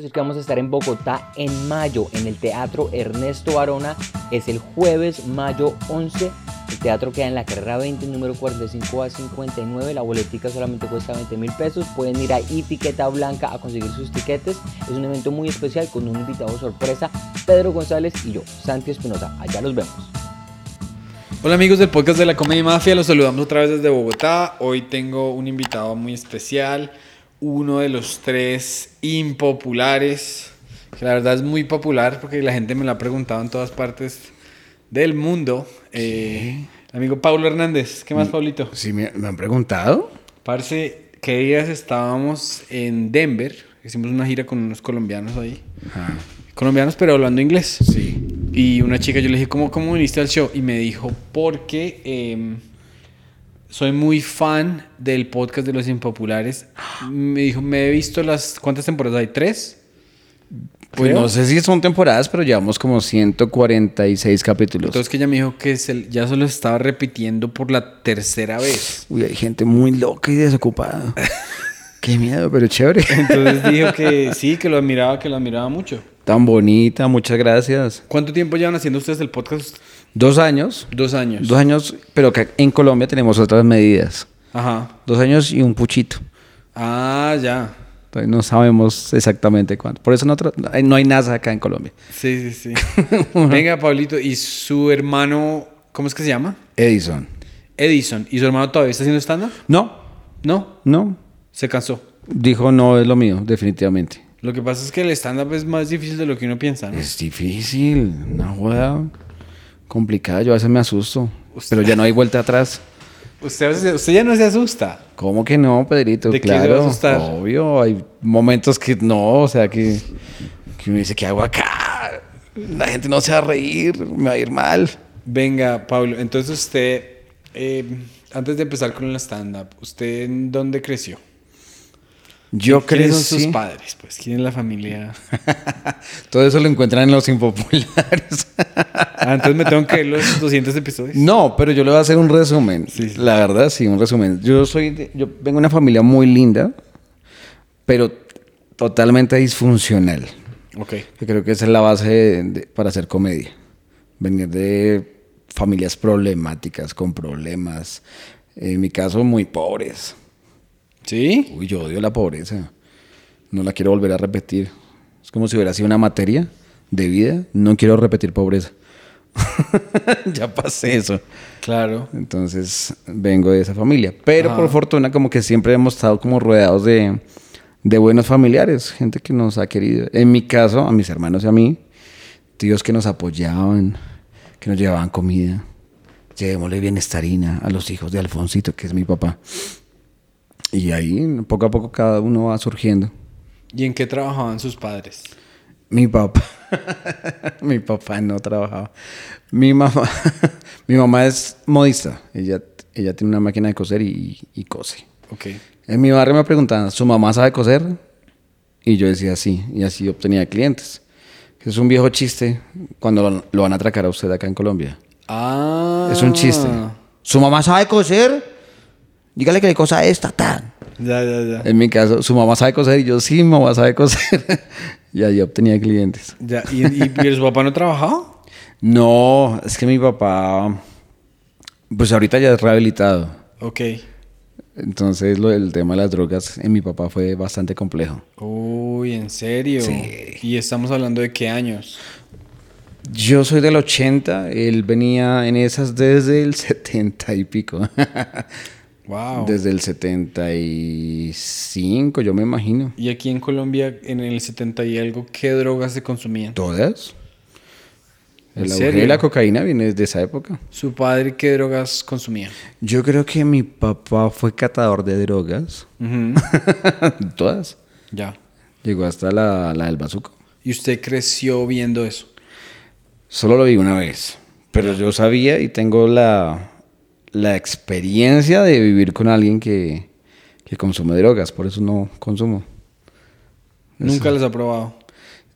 decir que vamos a estar en Bogotá en mayo, en el Teatro Ernesto Barona. Es el jueves, mayo 11. El teatro queda en la carrera 20, número 45 a 59. La boletica solamente cuesta 20 mil pesos. Pueden ir a Etiqueta Blanca a conseguir sus tiquetes. Es un evento muy especial con un invitado sorpresa, Pedro González y yo, Santi Espinosa. Allá los vemos. Hola amigos del podcast de la Comedia Mafia, los saludamos otra vez desde Bogotá. Hoy tengo un invitado muy especial, uno de los tres impopulares, que la verdad es muy popular porque la gente me lo ha preguntado en todas partes del mundo. Eh, amigo Paulo Hernández, ¿qué más, Mm. Paulito? Sí, me, han preguntado. Parce, ¿qué días estábamos en Denver? Hicimos una gira con unos colombianos ahí. Ajá. Colombianos, pero hablando inglés. Sí. Y una chica, yo le dije, ¿cómo, cómo viniste al show? Y me dijo, porque em, soy muy fan del podcast de los impopulares. Me dijo, me he visto las... ¿Cuántas temporadas hay? ¿Tres? Pues Creo. no sé si son temporadas, pero llevamos como 146 capítulos. Entonces que ella me dijo que se- ya solo estaba repitiendo por la tercera vez. Uy, hay gente muy loca y desocupada. Qué miedo, pero chévere. Entonces dijo que sí, que lo admiraba, que lo admiraba mucho. Tan bonita, muchas gracias. ¿Cuánto tiempo llevan haciendo ustedes el podcast? Dos años. Dos años. Dos años, pero que en Colombia tenemos otras medidas. Ajá. Dos años y un puchito. Ah, ya. Entonces no sabemos exactamente cuánto. Por eso no, no hay NASA acá en Colombia. Sí, sí, sí. Venga, Pablito. ¿Y su hermano, cómo es que se llama? Edison. Edison. ¿Y su hermano todavía está haciendo stand-up? No, No, no. se cansó. Dijo no es lo mío, definitivamente. Lo que pasa es que el stand-up es más difícil de lo que uno piensa, ¿no? Es difícil, una joda complicada. Yo a veces me asusto, pero ya no hay vuelta atrás. Usted, usted ya no se asusta. ¿Cómo que no, Pedrito? ¿De claro, asustar? obvio. Hay momentos que no, o sea, que, que uno dice, ¿qué hago acá? La gente no se va a reír, me va a ir mal. Venga, Pablo. Entonces usted, eh, antes de empezar con el stand-up, ¿usted en dónde creció? Yo creo ¿Quiénes son sus padres? Pues, ¿quién es la familia? Todo eso lo encuentran en los impopulares. Ah, entonces me tengo que ver los 200 episodios. No, pero yo le voy a hacer un resumen. Sí, sí. La verdad, sí, un resumen. Yo soy, de- yo vengo de una familia muy linda, pero totalmente disfuncional. Ok. Que creo que esa es la base de- de- para hacer comedia. Venir de familias problemáticas, con problemas. En mi caso, muy pobres. ¿Sí? Uy, yo odio la pobreza. No la quiero volver a repetir. Es como si hubiera sido una materia de vida. No quiero repetir pobreza. ya pasé eso. Claro. Entonces vengo de esa familia. Pero Ajá. por fortuna como que siempre hemos estado como rodeados de, de buenos familiares, gente que nos ha querido. En mi caso, a mis hermanos y a mí, tíos que nos apoyaban, que nos llevaban comida. Llevémosle bienestarina a los hijos de Alfonsito, que es mi papá. Y ahí poco a poco cada uno va surgiendo. ¿Y en qué trabajaban sus padres? Mi papá. mi papá no trabajaba. Mi mamá. mi mamá es modista. Ella, ella tiene una máquina de coser y, y cose. Ok. En mi barrio me preguntaban, ¿su mamá sabe coser? Y yo decía sí. Y así obtenía clientes. Es un viejo chiste cuando lo, lo van a atracar a usted acá en Colombia. Ah. Es un chiste. ¿Su mamá sabe coser? Dígale que le cosa esta, tan. Ya, ya, ya. En mi caso, ¿su mamá sabe coser? Y yo, sí, mi mamá sabe coser. y ahí obtenía clientes. Ya, ¿Y, y, y su papá no trabajaba? No, es que mi papá, pues ahorita ya es rehabilitado. Ok. Entonces lo del tema de las drogas en mi papá fue bastante complejo. Uy, ¿en serio? Sí. ¿Y estamos hablando de qué años? Yo soy del 80, él venía en esas desde el 70 y pico. Wow. Desde el 75, yo me imagino. ¿Y aquí en Colombia, en el 70 y algo, qué drogas se consumían? ¿Todas? ¿En El de la cocaína viene desde esa época. ¿Su padre qué drogas consumía? Yo creo que mi papá fue catador de drogas. Todas. Ya. Llegó hasta la, la del bazuco. ¿Y usted creció viendo eso? Solo lo vi una vez. Pero yo sabía y tengo la, la experiencia de vivir con alguien que, que consume drogas. Por eso no consumo. Nunca las ha probado.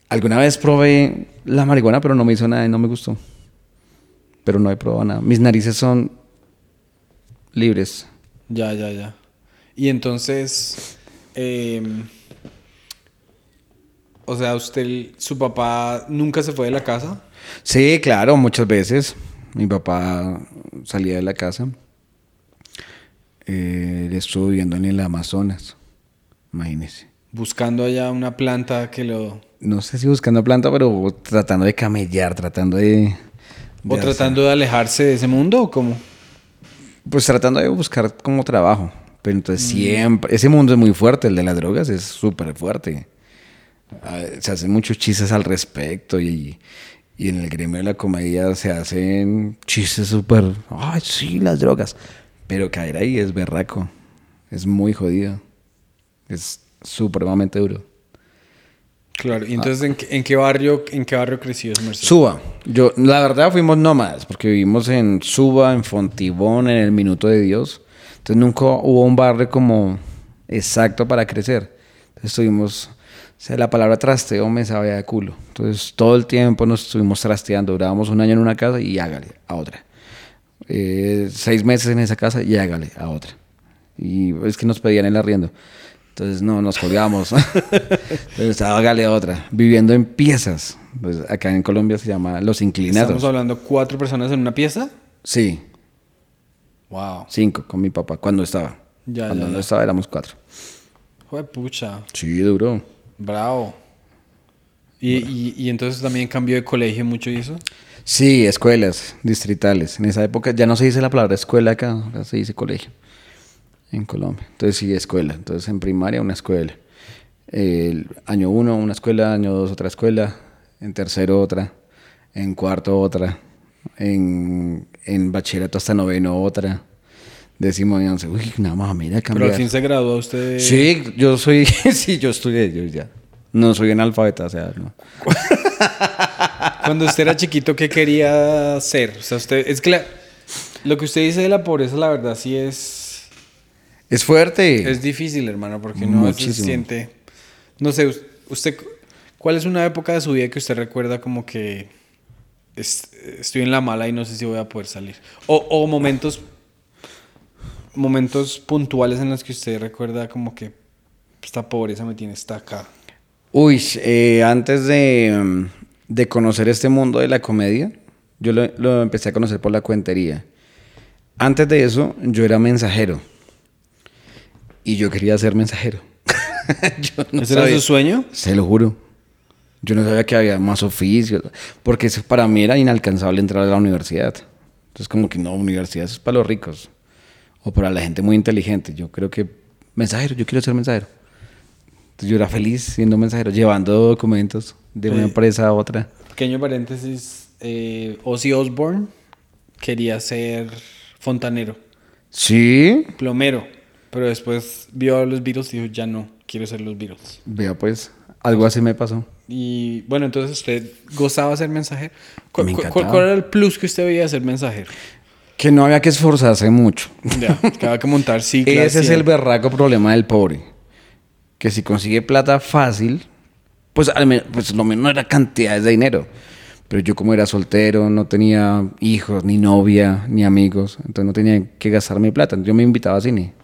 Alguna vez probé la marihuana, pero no me hizo nada y no me gustó. Pero no he probado nada. Mis narices son libres. Ya, ya, ya. Y entonces, em, O sea, usted, su papá nunca se fue de la casa. Sí, claro, muchas veces. Mi papá salía de la casa. Eh, él estuvo viviendo en el Amazonas. Imagínese. Buscando allá una planta que lo. No sé si buscando planta, pero tratando de camellar, tratando de. ¿O de tratando de alejarse de ese mundo o cómo? Pues tratando de buscar como trabajo. Pero entonces siempre, ese mundo es muy fuerte, el de las drogas es súper fuerte. Ah, Se hacen muchos chistes al respecto y, y en el gremio de la comedia se hacen chistes súper, ay, sí, las drogas. Pero caer ahí es berraco, es muy jodido, es supremamente duro. Claro. ¿Y entonces en, qué, en qué barrio en qué barrio Mercedes? Suba. Yo, la verdad fuimos nómadas, porque vivimos en Suba, en Fontibón, en el Minuto de Dios. Entonces nunca hubo un barrio como exacto para crecer. Entonces estuvimos, sea, la palabra trasteo me sabía de culo. Entonces todo el tiempo nos estuvimos trasteando. Durábamos un año en una casa y hágale a otra. Eh, seis meses en esa casa y hágale a otra. Y es que nos pedían el arriendo. Entonces no, nos colgamos. Entonces hágale a otra. Viviendo en piezas. Pues acá en Colombia se llama Los Inclinados. Estamos hablando cuatro personas en una pieza. Sí, Wow. cinco con mi papá cuando estaba. Ya, cuando ya, no ya. estaba éramos cuatro. Joder, pucha. Sí, duro. Bravo. ¿Y, y, y entonces también cambió de colegio mucho y eso? Sí, escuelas distritales. En esa época ya no se dice la palabra escuela acá, ahora se dice colegio en Colombia. Entonces sí, escuela. Entonces en primaria una escuela. El año uno una escuela, año dos otra escuela, en tercero otra, en cuarto otra, en, en bachillerato hasta noveno otra, once. Uy, nada más, mira, Pero al cambiar. fin se graduó usted. Sí, yo soy, sí, yo estudié, yo ya. No soy analfabeta, o sea, no. Cuando usted era chiquito, ¿qué quería ser? O sea, usted. Es que la- lo que usted dice de la pobreza, la verdad, sí es. Es fuerte. Es difícil, hermano, porque veces Muchísimo. siente. No sé, us- usted. ¿Cuál es una época de su vida que usted recuerda como que. es- estoy en la mala y no sé si voy a poder salir? O, o momentos. Momentos puntuales en los que usted recuerda como que esta pobreza me tiene hasta acá. Uy, eh, antes de, mm, de conocer este mundo de la comedia, yo lo, lo empecé a conocer por la cuentería. Antes de eso, yo era mensajero. Y yo quería ser mensajero. yo no ¿Ese era su sueño? Se lo juro. Yo no sabía que había más oficios. Porque eso para mí era inalcanzable entrar a la universidad. Entonces, como que no, universidad eso es para los ricos. O para la gente muy inteligente. Yo creo que mensajero, yo quiero ser mensajero. Entonces, yo era feliz siendo mensajero, llevando documentos de una empresa a otra. Pequeño paréntesis, eh, Ozzy Osbourne quería ser fontanero, Sí. plomero, pero después vio a los Beatles y dijo, ya no, quiero ser los Beatles. Vea, pues, algo así me pasó. Y bueno, entonces usted gozaba ser mensajero. ¿Cu- Me cu-. ¿Cuál, era el plus que usted veía de ser mensajero? Que no había que esforzarse mucho. Ya, que había que montar ciclas. Ese es el berraco problema del pobre. Que si consigue plata fácil, pues, al men- pues lo menos no era cantidades de dinero. Pero yo como era soltero, no tenía hijos, ni novia, ni amigos. Entonces no tenía que gastar mi plata. Yo me invitaba a cine.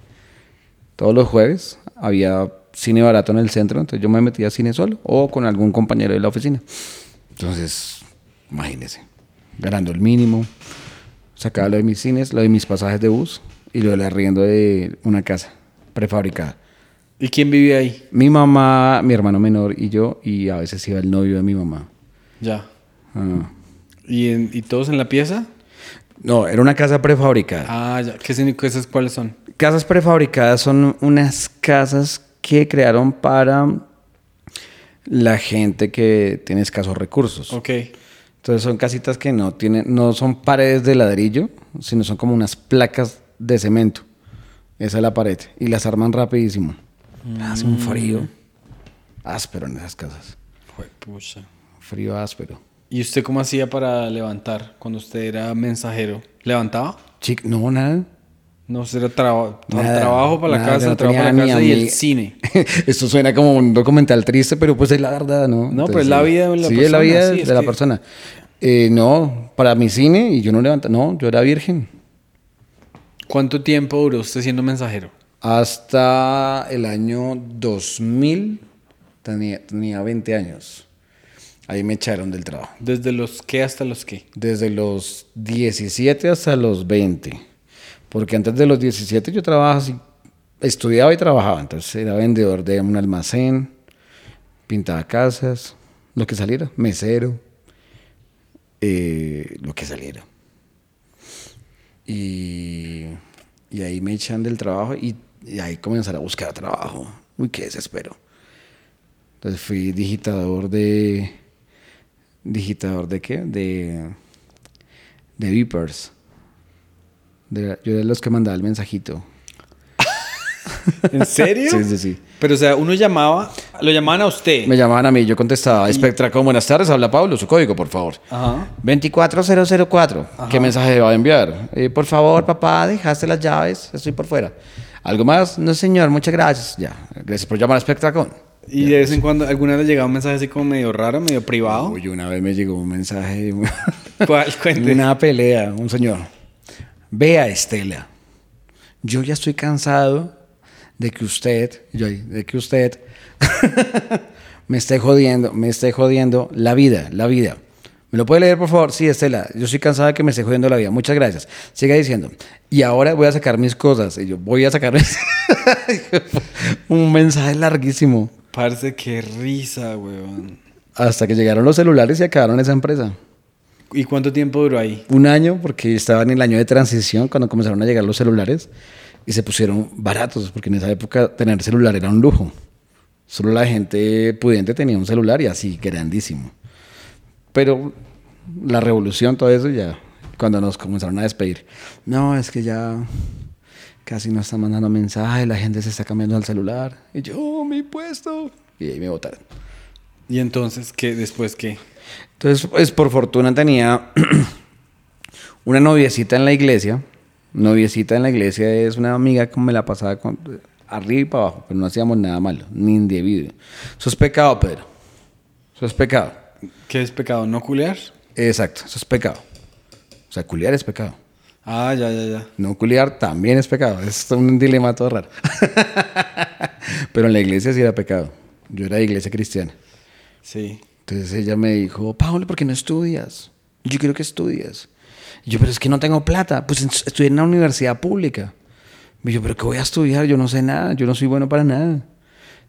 Todos los jueves había cine barato en el centro. Entonces yo me metía a cine solo o con algún compañero de la oficina. Entonces, imagínese. Ganando el mínimo. Sacaba lo de mis cines, lo de mis pasajes de bus y lo del arriendo de una casa prefabricada. ¿Y quién vivía ahí? Mi mamá, mi hermano menor y yo, y a veces iba el novio de mi mamá. Ya. Ah. ¿Y, en- y todos en la pieza? No, era una casa prefabricada. Ah, ya. ¿Qué significa esas cuáles son? Casas prefabricadas son unas casas que crearon para la gente que tiene escasos recursos. Ok. Entonces son casitas que no tienen, no son paredes de ladrillo, sino son como unas placas de cemento. Esa es la pared. Y las arman rapidísimo. Hace un frío áspero en esas casas. Juepucha. Frío áspero. ¿Y usted cómo hacía para levantar cuando usted era mensajero? ¿Levantaba? Chic, no, nada. No, tra- Nada, trabajo para la nada, casa, no trabajo para la casa y el cine. Esto suena como un documental triste, pero pues es la verdad, ¿no? No, pero es la vida de la sí, es la vida sí, de la que- persona. Eh, no, para mi cine, y yo no levantaba, no, yo era virgen. ¿Cuánto tiempo duró usted siendo mensajero? Hasta el año 2000, Tenía, tenía 20 años. Ahí me echaron del trabajo. ¿Desde los qué hasta los qué? Desde los 17 hasta los 20. Porque antes de los 17 yo trabajaba así, estudiaba y trabajaba. Entonces era vendedor de un almacén, pintaba casas, lo que saliera, mesero, eh, lo que saliera. Y, ahí me echan del trabajo y, y ahí comenzar a buscar trabajo. Uy, qué desespero. Entonces fui digitador de... ¿Digitador de qué? De... De Vipers. Yo era de los que mandaba el mensajito. ¿En serio? Sí, sí, sí. Pero, o sea, uno llamaba, lo llamaban a usted. Me llamaban a mí, yo contestaba, Spectracom, buenas tardes, habla Pablo, su código, por favor. Ajá. 24004. ¿Qué mensaje va a enviar? Eh, por favor, papá, dejaste las llaves, estoy por fuera. ¿Algo más? No, señor, muchas gracias. Ya, gracias por llamar a Spectracom. Y de vez en cuando, ¿alguna vez le llegaba un mensaje así como medio raro, medio privado? Uy, una vez me llegó un mensaje, ¿Cuál? Cuente. una pelea, un señor. Vea, Estela, yo ya estoy cansado de que usted, de que usted me esté jodiendo, me esté jodiendo la vida, la vida. ¿Me lo puede leer, por favor? Sí, Estela, yo estoy cansada de que me esté jodiendo la vida. Muchas gracias. Siga diciendo. Y ahora voy a sacar mis cosas. Y yo voy a sacar mis- un mensaje larguísimo. Parce, qué risa, weón. Hasta que llegaron los celulares y acabaron esa empresa. ¿Y cuánto tiempo duró ahí? un año porque estaba en el año de transición cuando comenzaron a llegar los celulares y se pusieron baratos porque en esa época tener celular era un lujo. Solo la gente pudiente tenía un celular y así grandísimo. Pero la revolución, todo eso ya, cuando nos comenzaron a despedir. No, es que ya casi no están mandando mensajes, la gente se está cambiando al celular. Y yo, "Oh, mi puesto. Y ahí me botaron. ¿Y entonces qué? ¿Después qué? Entonces, pues por fortuna tenía una noviecita en la iglesia. Noviecita en la iglesia es una amiga que me la pasaba con- arriba y para abajo, pero no hacíamos nada malo, ni indebido. Eso es pecado, Pedro. Eso es pecado. ¿Qué es pecado? ¿No culear? Exacto, eso es pecado. O sea, culiar es pecado. Ah, ya, ya, ya. No culiar también es pecado. Es un dilema todo raro. pero en la iglesia sí era pecado. Yo era de iglesia cristiana. Sí. Entonces ella me dijo, Pablo, ¿por qué no estudias? Yo quiero que estudies. Y yo, pero es que no tengo plata. Pues estudié en una universidad pública. Y yo, pero ¿qué voy a estudiar? Yo no sé nada, yo no soy bueno para nada.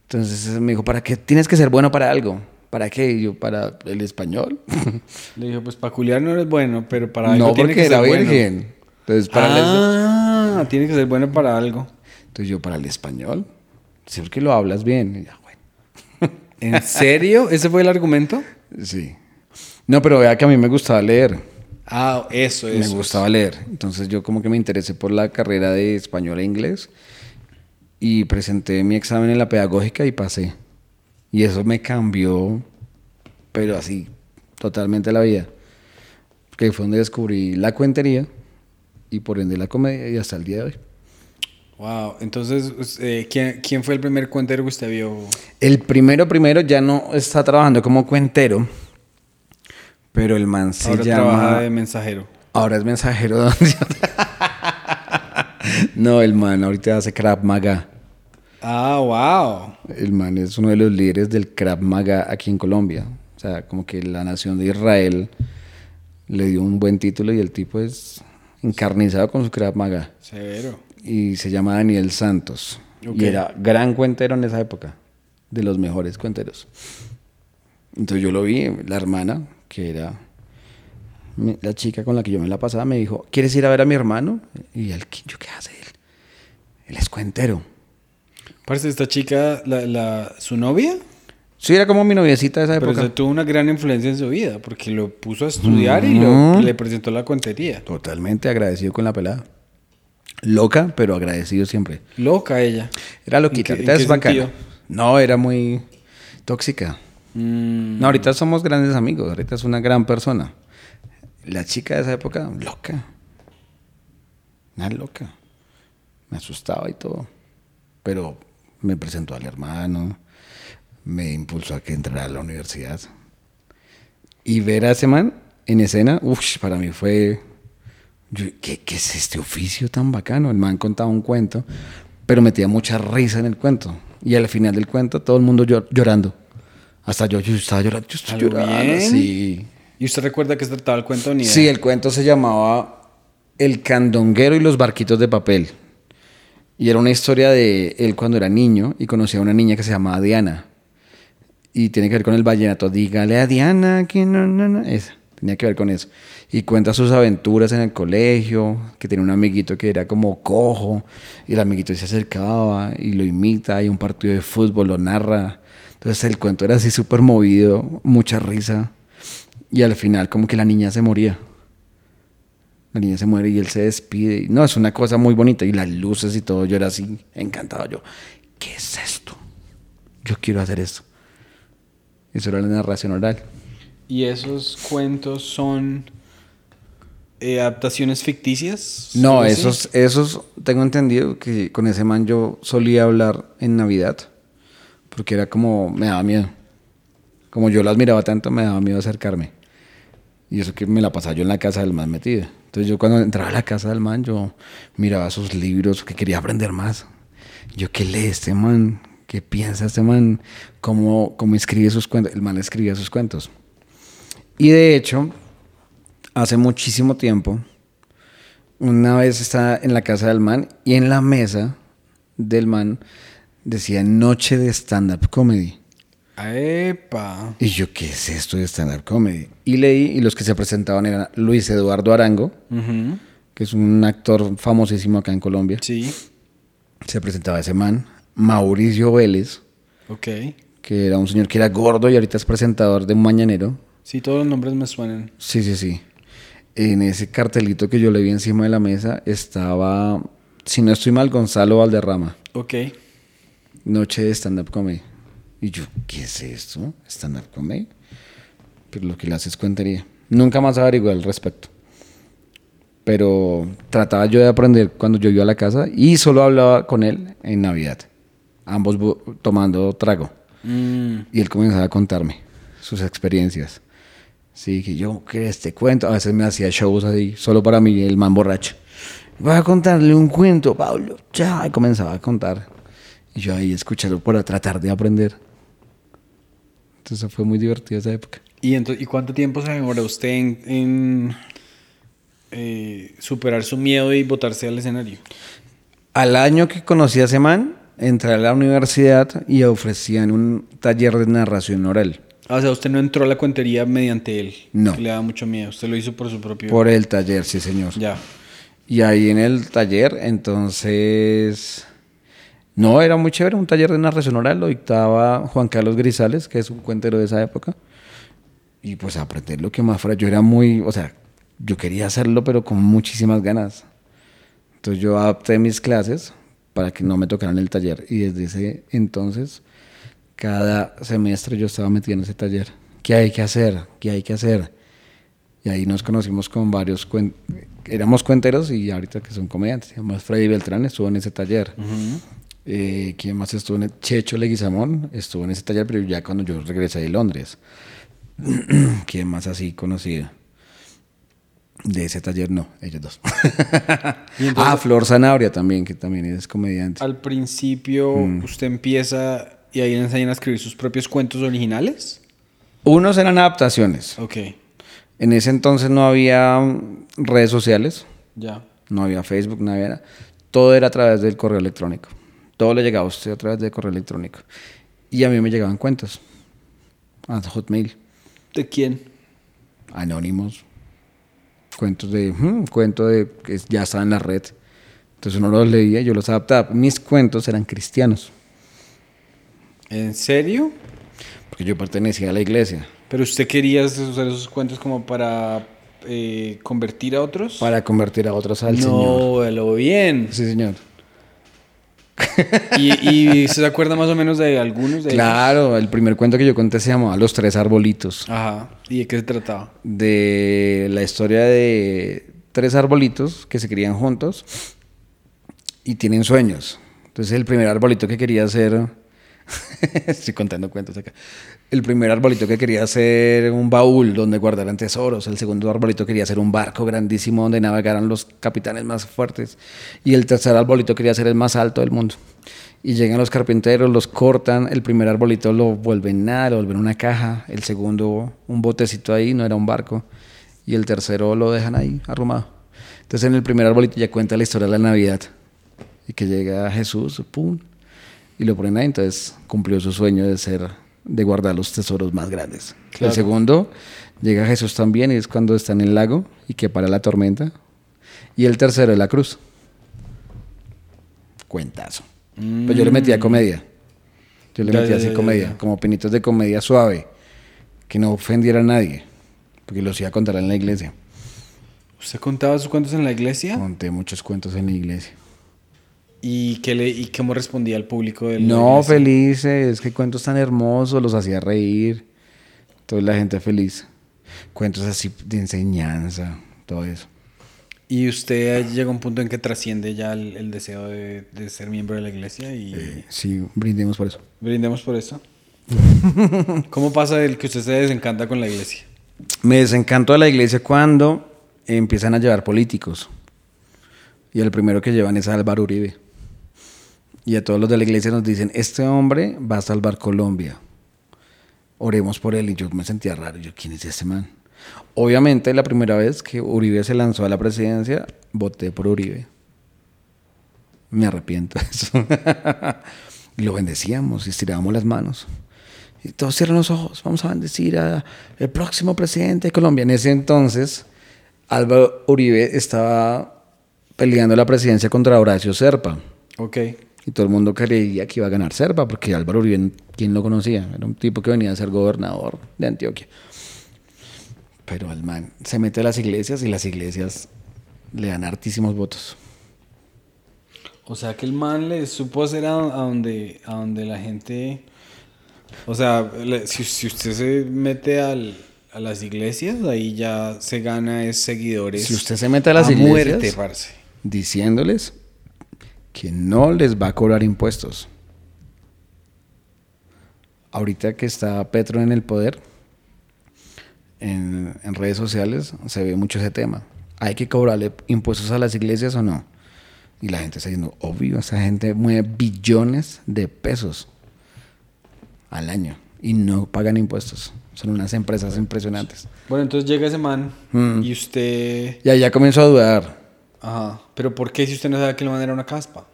Entonces me dijo, ¿para qué tienes que ser bueno para algo? ¿Para qué? Y yo, para el español. Le dijo, pues para culiar no eres bueno, pero para algo no, tiene porque que ser era bueno. virgen. Entonces, para el- Ah, tiene que ser bueno para algo. Entonces yo, para el español. Sí, porque lo hablas bien. Y ya. ¿En serio? ¿Ese fue el argumento? Sí. No, pero vea que a mí me gustaba leer. Ah, eso, me eso. gustaba leer. Entonces yo como que me interesé por la carrera de español e inglés y presenté mi examen en la pedagógica y pasé. Y eso me cambió, pero así, totalmente la vida. Que fue donde descubrí la cuentería y por ende la comedia y hasta el día de hoy. Wow. Entonces, eh, ¿quién, quién fue el primer cuentero que usted vio? El primero, primero ya no está trabajando como cuentero, pero el man se Ahora llama... trabaja de mensajero. Ahora es mensajero. no, el man ahorita hace Krav Maga. Ah, wow. El man es uno de los líderes del Krav Maga aquí en Colombia. O sea, como que la nación de Israel le dio un buen título y el tipo es encarnizado con su Krav Maga. Severo. Y se llama Daniel Santos. Ok. Y era gran cuentero en esa época. De los mejores cuenteros. Entonces yo lo vi, la hermana, que era la chica con la que yo me la pasaba, me dijo, ¿quieres ir a ver a mi hermano? Y él, ¿qué, yo, ¿qué hace él? Él es cuentero. Parece esta chica, la, la, su novia, Sí, era como mi noviecita de esa pero época. se tuvo una gran influencia en su vida, porque lo puso a estudiar y lo, le presentó la cuentería. Totalmente agradecido con la pelada. Loca, pero agradecido siempre. Loca ella. Era loquita, ¿En qué- ahorita es bacana. No, era muy tóxica. Mm, No, ahorita somos grandes amigos, ahorita es una gran persona. La chica de esa época, loca. Una loca. Me asustaba y todo. Pero me presentó al hermano, me impulsó a que entrara a la universidad. Y ver a ese man en escena, uff, para mí fue... yo, ¿qué, ¿Qué es este oficio tan bacano? El man contaba un cuento, pero metía mucha risa en el cuento. Y al final del cuento todo el mundo llor- llorando. Hasta yo, yo estaba llorando, yo estoy ¿A lo llorando. Sí. ¿Y usted recuerda que se trataba el cuento? Ni. Sí, el cuento se llamaba El candonguero y los barquitos de papel. Y era una historia de él cuando era niño y conocía a una niña que se llamaba Diana. Y tiene que ver con el vallenato. Dígale a Diana que no, no, no. Esa. Tenía que ver con eso. Y cuenta sus aventuras en el colegio, que tenía un amiguito que era como cojo, y el amiguito se acercaba y lo imita, y un partido de fútbol lo narra. Entonces el cuento era así súper movido, mucha risa. Y al final como que la niña se moría. La niña se muere y él se despide. No, es una cosa muy bonita. Y las luces y todo, yo era así encantado. Yo, ¿qué es esto? Yo quiero hacer esto. Eso era la narración oral. ¿Y esos cuentos son eh, adaptaciones ficticias? No, esos, esos, tengo entendido que con ese man yo solía hablar en Navidad, porque era como, me daba miedo. Como yo las miraba tanto, me daba miedo acercarme. Y eso que me la pasaba yo en la casa del man metida. Entonces yo cuando entraba a la casa del man, yo miraba sus libros, que quería aprender más. Yo, ¿qué lee este man? ¿Qué piensa este man? ¿Cómo, cómo escribe sus cuentos? El man escribía sus cuentos. Y de hecho, hace muchísimo tiempo, una vez estaba en la casa del man y en la mesa del man decía Noche de Stand-Up Comedy. ¡Epa! Y yo, ¿qué es esto de stand-up comedy? Y leí, y los que se presentaban eran Luis Eduardo Arango, que es un actor famosísimo acá en Colombia. Sí, Se presentaba ese man. Mauricio Vélez, ok. que era un señor que era gordo y ahorita es presentador de un mañanero. Sí, todos los nombres me suenan. Sí, sí, sí. En ese cartelito que yo le vi encima de la mesa estaba, si no estoy mal, Gonzalo Valderrama. Ok. Noche de stand-up comedy. Y yo, ¿qué es esto? ¿Stand-up comedy? Pero lo que le hace es cuentería. Nunca más averigué al respecto. Pero trataba yo de aprender cuando yo iba a la casa y solo hablaba con él en Navidad. Ambos tomando trago. Mm, Y él comenzaba a contarme sus experiencias. Sí, que yo, que este cuento, a veces me hacía shows así, solo para mí, el man borracho. Voy a contarle un cuento, Pablo. Ya, y comenzaba a contar. Y yo ahí escuchando para tratar de aprender. Entonces fue muy divertida esa época. ¿Y, ¿Y cuánto tiempo se demora usted en, en, eh, superar su miedo y botarse al escenario? Al año que conocí a ese man, entré a la universidad y ofrecían un taller de narración oral. Ah, o sea, usted no entró a la cuentería mediante él. No. que le da mucho miedo. Usted lo hizo por su propio. Por el taller, sí, señor. Ya. Y ahí en el taller, entonces, no, era muy chévere, un taller de narración oral, lo dictaba Juan Carlos Grisales, que es un cuentero de esa época. Y pues aprender lo que más fuera, yo era muy, o sea, yo quería hacerlo, pero con muchísimas ganas. Entonces yo adapté mis clases para que no me tocaran el taller. Y desde ese entonces, cada semestre yo estaba metido en ese taller. ¿Qué hay que hacer? ¿Qué hay que hacer? Y ahí nos conocimos con varios cuen- éramos cuenteros y ahorita que son comediantes. Además, Freddy Beltrán estuvo en ese taller. Eh, ¿Quién más estuvo en el Checho Leguizamón? Estuvo en ese taller, pero ya cuando yo regresé de Londres. ¿Quién más así conocido? De ese taller no, ellos dos. Entonces- ah, Flor Zanabria también, que también es comediante. Al principio, Mm. usted empieza y ahí le enseñan a escribir sus propios cuentos originales. Unos eran adaptaciones. Ok. En ese entonces no había mm, redes sociales. Ya. No había Facebook, no había nada. Todo era a través del correo electrónico. Todo le llegaba a usted a través del correo electrónico. Y a mí me llegaban cuentos. A Hotmail. ¿De quién? Anónimos. Cuentos de... hmm, cuento de... que ya estaba en la red. Entonces uno los leía yo los adaptaba. Mis cuentos eran cristianos. ¿En serio? Porque yo pertenecía a la iglesia. ¿Pero usted quería usar esos cuentos como para eh, convertir a otros? Para convertir a otros al no, Señor. a lo bien. Sí, señor. ¿Y, y se acuerda más o menos de algunos de ellos? Claro, el primer cuento que yo conté se llamaba Los Tres Arbolitos. Ajá. ¿Y de qué se trataba? de la historia de tres arbolitos que se crían juntos y tienen sueños. Entonces el primer arbolito que quería hacer, estoy contando cuentos acá, el primer arbolito que quería hacer un baúl donde guardaran tesoros, el segundo arbolito quería hacer un barco grandísimo donde navegaran los capitanes más fuertes. Y el tercer arbolito quería ser el más alto del mundo. Y llegan los carpinteros, los cortan, el primer arbolito lo vuelven nada, lo vuelven una caja, el segundo un botecito ahí, no era un barco, y el tercero lo dejan ahí arrumado. Entonces en el primer arbolito ya cuenta la historia de la Navidad, y que llega Jesús, pum, y lo ponen ahí, entonces cumplió su sueño de ser, de guardar los tesoros más grandes. El segundo, llega Jesús también, y es cuando está en el lago, y que para la tormenta, y el tercero es la cruz. Cuentazo. Pues yo le metía comedia. Yo le Ya, metía ya, así ya, comedia, como pinitos de comedia suave, que no ofendiera a nadie, porque los iba a contar en la iglesia. ¿Usted contaba sus cuentos en la iglesia? Conté muchos cuentos en la iglesia. ¿Y, qué le, ¿Y cómo respondía el público de la No, felices, qué cuentos tan hermosos, los hacía reír. Toda la gente feliz. Cuentos así de enseñanza, todo eso. ¿Y usted llega a un punto en que trasciende ya el, el deseo de, de ser miembro de la iglesia? Y Eh, sí, brindemos por eso. brindemos por eso. ¿Cómo pasa el que usted se desencanta con la iglesia? Me desencanto de la iglesia cuando empiezan a llevar políticos. Y el primero que llevan es a Álvaro Uribe. Y a todos los de la iglesia nos dicen, este hombre va a salvar Colombia. Oremos por él. Y yo me sentía raro. Yo, ¿quién es ese man? Obviamente, la primera vez que Uribe se lanzó a la presidencia, voté por Uribe. Me arrepiento de eso. y lo bendecíamos y estirábamos las manos. Y todos cierran los ojos. Vamos a bendecir a el próximo presidente de Colombia. En ese entonces, Álvaro Uribe estaba peleando la presidencia contra Horacio Serpa. Ok. Y todo el mundo creía que iba a ganar Serpa, porque Álvaro Uribe, ¿quién lo conocía? Era un tipo que venía a ser gobernador de Antioquia. Pero el man se mete a las iglesias y las iglesias le dan hartísimos votos. O sea que el man le supo hacer a, a donde, a donde la gente... O sea, le- si, si usted se mete al- a las iglesias, ahí ya se gana es seguidores. Si usted se mete a las iglesias- muerte, parce. diciéndoles que no les va a cobrar impuestos. Ahorita que está Petro en el poder, en, en redes sociales se ve mucho ese tema. ¿Hay que cobrarle impuestos a las iglesias o no? Y la gente está diciendo, obvio, esa gente mueve billones de pesos al año y no pagan impuestos. Son unas empresas impresionantes. Bueno, entonces llega ese man Mm. y usted... Y ahí ya comenzó a dudar. Ajá. Pero ¿por qué si usted no sabe que el man era una caspa?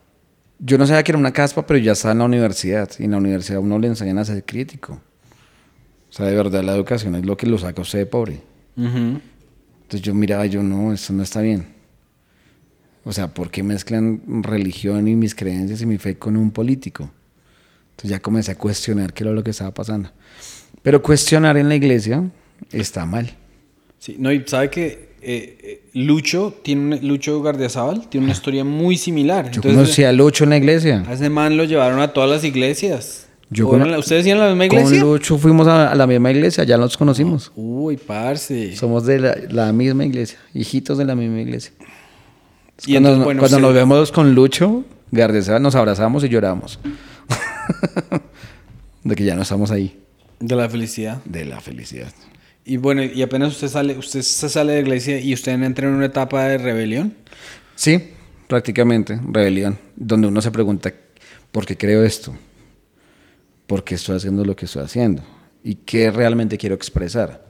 Yo no sabía que era una caspa, pero ya estaba en la universidad. Y en la universidad uno le enseñan a ser crítico. O sea, de verdad, la educación es lo que lo saca a usted de pobre. Entonces yo miraba, yo no, eso no está bien. O sea, ¿por qué mezclan religión y mis creencias y mi fe con un político? Entonces ya comencé a cuestionar qué era lo que estaba pasando. Pero cuestionar en la iglesia está mal. Sí, no, y sabe que eh, eh, Lucho, tiene un- Lucho Gardiazabal tiene una historia muy similar. Yo Entonces, conocí a Lucho en la iglesia. a ese man lo llevaron a todas las iglesias. Yo ¿O cono- eran la- ¿Ustedes iban a la misma iglesia? Con Lucho fuimos a, a la misma iglesia, ya nos conocimos. Uy, parce. Somos de la, la misma iglesia, hijitos de la misma iglesia. Y cuando entonces, bueno, cuando nos vemos con Lucho, Gardesa, nos abrazamos y lloramos. de que ya no estamos ahí. De la felicidad. De la felicidad. Y bueno, y apenas usted sale, usted se sale de la iglesia y usted entra en una etapa de rebelión. Sí, prácticamente, rebelión. Donde uno se pregunta, ¿por qué creo esto? ¿Por qué estoy haciendo lo que estoy haciendo? ¿Y qué realmente quiero expresar?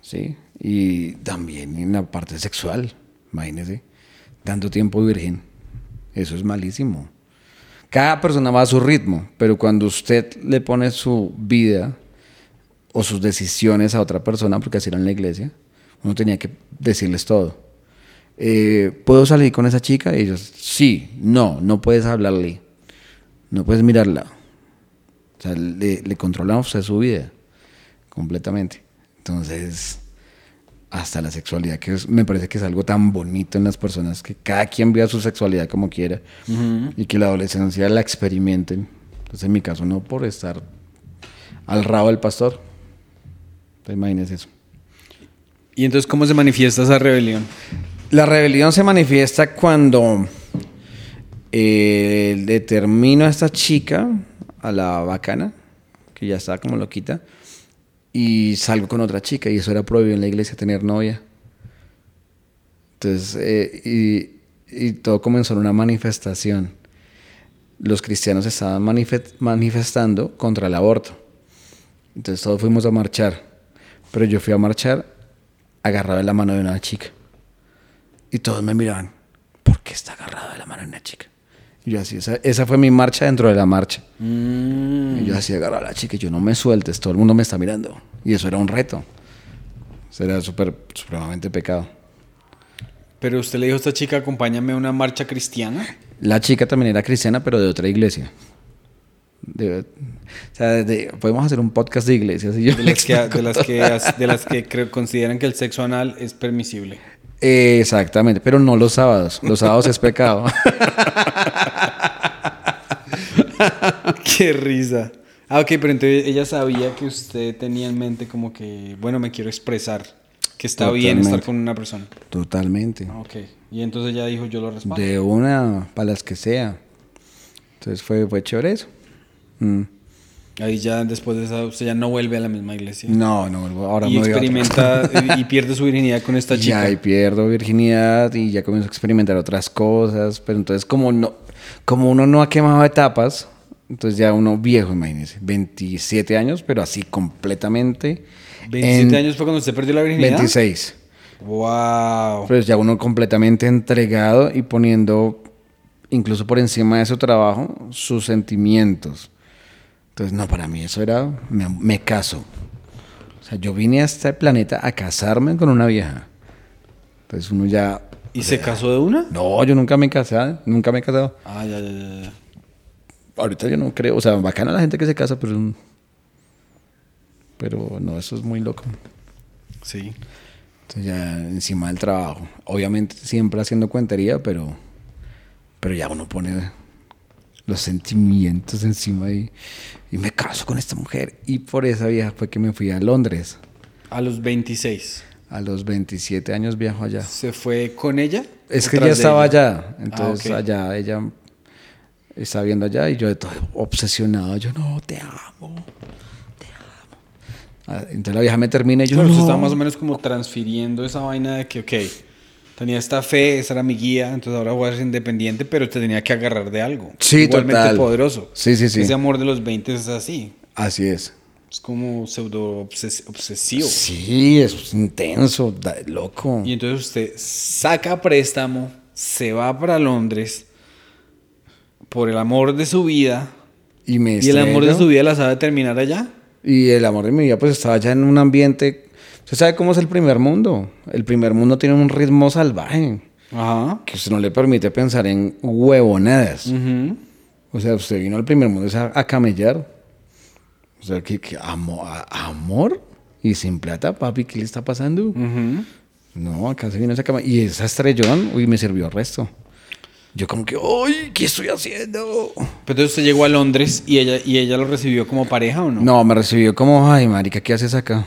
¿Sí? Y también en la parte sexual, imagínese, tanto tiempo virgen. Eso es malísimo. Cada persona va a su ritmo, pero cuando usted le pone su vida o sus decisiones a otra persona, porque así era en la iglesia, uno tenía que decirles todo. Eh, ¿Puedo salir con esa chica? Y ellos, sí, no, no puedes hablarle, no puedes mirarla. O sea, le, le controlan a su vida completamente. Entonces, hasta la sexualidad, que es- me parece que es algo tan bonito en las personas, que cada quien viva su sexualidad como quiera y que la adolescencia la experimenten. Entonces, en mi caso, no por estar al rabo del pastor. Entonces, imagínense eso. ¿Y entonces cómo se manifiesta esa rebelión? La rebelión se manifiesta cuando eh, determino a esta chica, a la bacana, que ya estaba como loquita, y salgo con otra chica, y eso era prohibido en la iglesia tener novia. Entonces, eh, y, y todo comenzó en una manifestación. los cristianos estaban manife- manifestando contra el aborto. Entonces todos fuimos a marchar. Pero yo fui a marchar agarrado de la mano de una chica. Y todos me miraban, ¿por qué está agarrado de la mano de una chica? Y yo así, esa, esa fue mi marcha dentro de la marcha. Mm. Y yo así agarrado a la chica y yo no me sueltes, todo el mundo me está mirando. Y eso era un reto. Eso era súper, supremamente pecado. Pero usted le dijo a esta chica, acompáñame a una marcha cristiana. La chica también era cristiana, pero de otra iglesia. De- o sea, de- podemos hacer un podcast de iglesias. y yo De las que, de explico las todo. que, de las que creo- consideran que el sexo anal es permisible. Exactamente, pero no los sábados. Los sábados es pecado. Qué risa. Ah, ok, pero entonces ella sabía que usted tenía en mente como que, bueno, me quiero expresar, que está bien estar con una persona. Totalmente. Ah, Ok. Y entonces ella dijo, yo lo respaldo. De una, para las que sea. Entonces fue, fue chévere eso. Mm. Ahí ya después de esa, usted ya no vuelve a la misma iglesia. No, no, ahora y me experimenta y- y pierde su virginidad con esta chica. Ya, y pierdo virginidad y ya comienzo a experimentar otras cosas. Pero entonces, como no, como uno no ha quemado etapas, entonces ya uno viejo, imagínese, 27 años, pero así completamente. 27 en- años fue cuando usted perdió la virginidad. 26. Wow. Pues ya uno completamente entregado y poniendo incluso por encima de su trabajo sus sentimientos. Entonces, no, para mí eso era, me, me caso. O sea, yo vine a este planeta a casarme con una vieja. Entonces uno ya... ¿Y se casó de una? No, yo nunca me he casado, nunca me he casado. Ah, ya, ya, ya, ya. Ahorita yo no creo, o sea, bacana la gente que se casa, pero... Pero no, eso es muy loco. Sí. Entonces ya encima del trabajo. Obviamente siempre haciendo cuentería, pero, pero ya uno pone los sentimientos encima y, y me caso con esta mujer. Y por esa vieja fue que me fui a Londres. A los 26. A los 27 años viajo allá. ¿Se fue con ella? Es ¿O que ya estaba allá. Entonces Ah, ok. allá ella estaba viendo allá y yo de todo obsesionado. Yo no, te amo. Te amo. Ah, Entonces la vieja me termina y yo Claro, no. estaba más o menos como transfiriendo esa vaina de que, ok, tenía esta fe, esa era mi guía, entonces ahora voy a ser independiente, pero te tenía que agarrar de algo. Sí, Igualmente total. poderoso. Sí, sí, sí. Ese amor de los 20 es así. Así es. Es como pseudo obses- obsesivo. Sí, es intenso, loco. Y entonces usted saca préstamo, se va para Londres por el amor de su vida. Y me Y el amor de su vida la sabe terminar allá. Y el amor de mi vida, pues estaba ya en un ambiente. Usted sabe cómo es el primer mundo. El primer mundo tiene un ritmo salvaje Ajá. que usted no le permite pensar en huevonadas. Ujú. O sea, usted vino al primer mundo a, a camellar. O sea, que, que amo- a- amor y sin plata, papi, ¿qué le está pasando? Ujú. No, acá se vino esa cama. Y esa estrellón, uy, me sirvió el resto. Yo como que, uy, ¿qué estoy haciendo? Pero entonces usted llegó a Londres y ella, y ella lo recibió como pareja o no? No, me recibió como, ay, marica, ¿qué haces acá?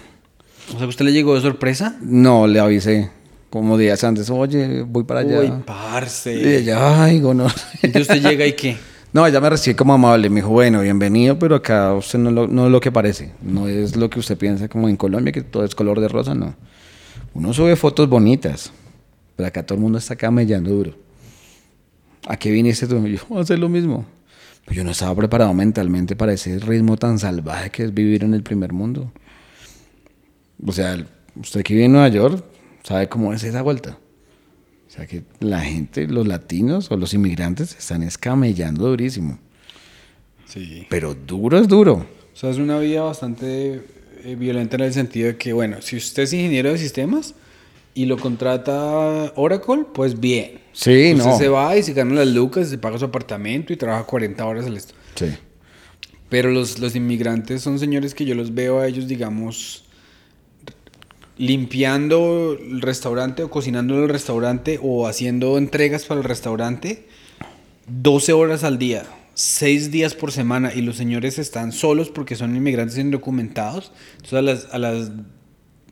O sea, ¿usted le llegó de sorpresa? No, le avisé como días antes, oye, voy para allá. Uy, y parce. ella, ay, no. Entonces usted llega y qué? No, ella me recibió como amable, me dijo, bueno, bienvenido, pero acá usted no, lo- no es lo que parece. No es lo que usted piensa como en Colombia, que todo es color de rosa, no. Uno sube fotos bonitas, pero acá todo el mundo está camellando duro. ¿A qué viniste tú? Y yo, a hacer lo mismo. Pues yo no estaba preparado mentalmente para ese ritmo tan salvaje que es vivir en el primer mundo. O sea, usted que vive en Nueva York sabe cómo es esa vuelta. O sea que la gente, los latinos o los inmigrantes están escamellando durísimo. Sí. Pero duro es duro. O sea, es una vida bastante eh, violenta en el sentido de que, bueno, si usted es ingeniero de sistemas y lo contrata Oracle, pues bien. Sí, usted no. se va y se gana las lucas, se paga su apartamento y trabaja 40 horas al esto. Sí. Pero los, los inmigrantes son señores que yo los veo a ellos, digamos, limpiando el restaurante o cocinando en el restaurante o haciendo entregas para el restaurante 12 horas al día, 6 días por semana y los señores están solos porque son inmigrantes indocumentados. Entonces a las, a las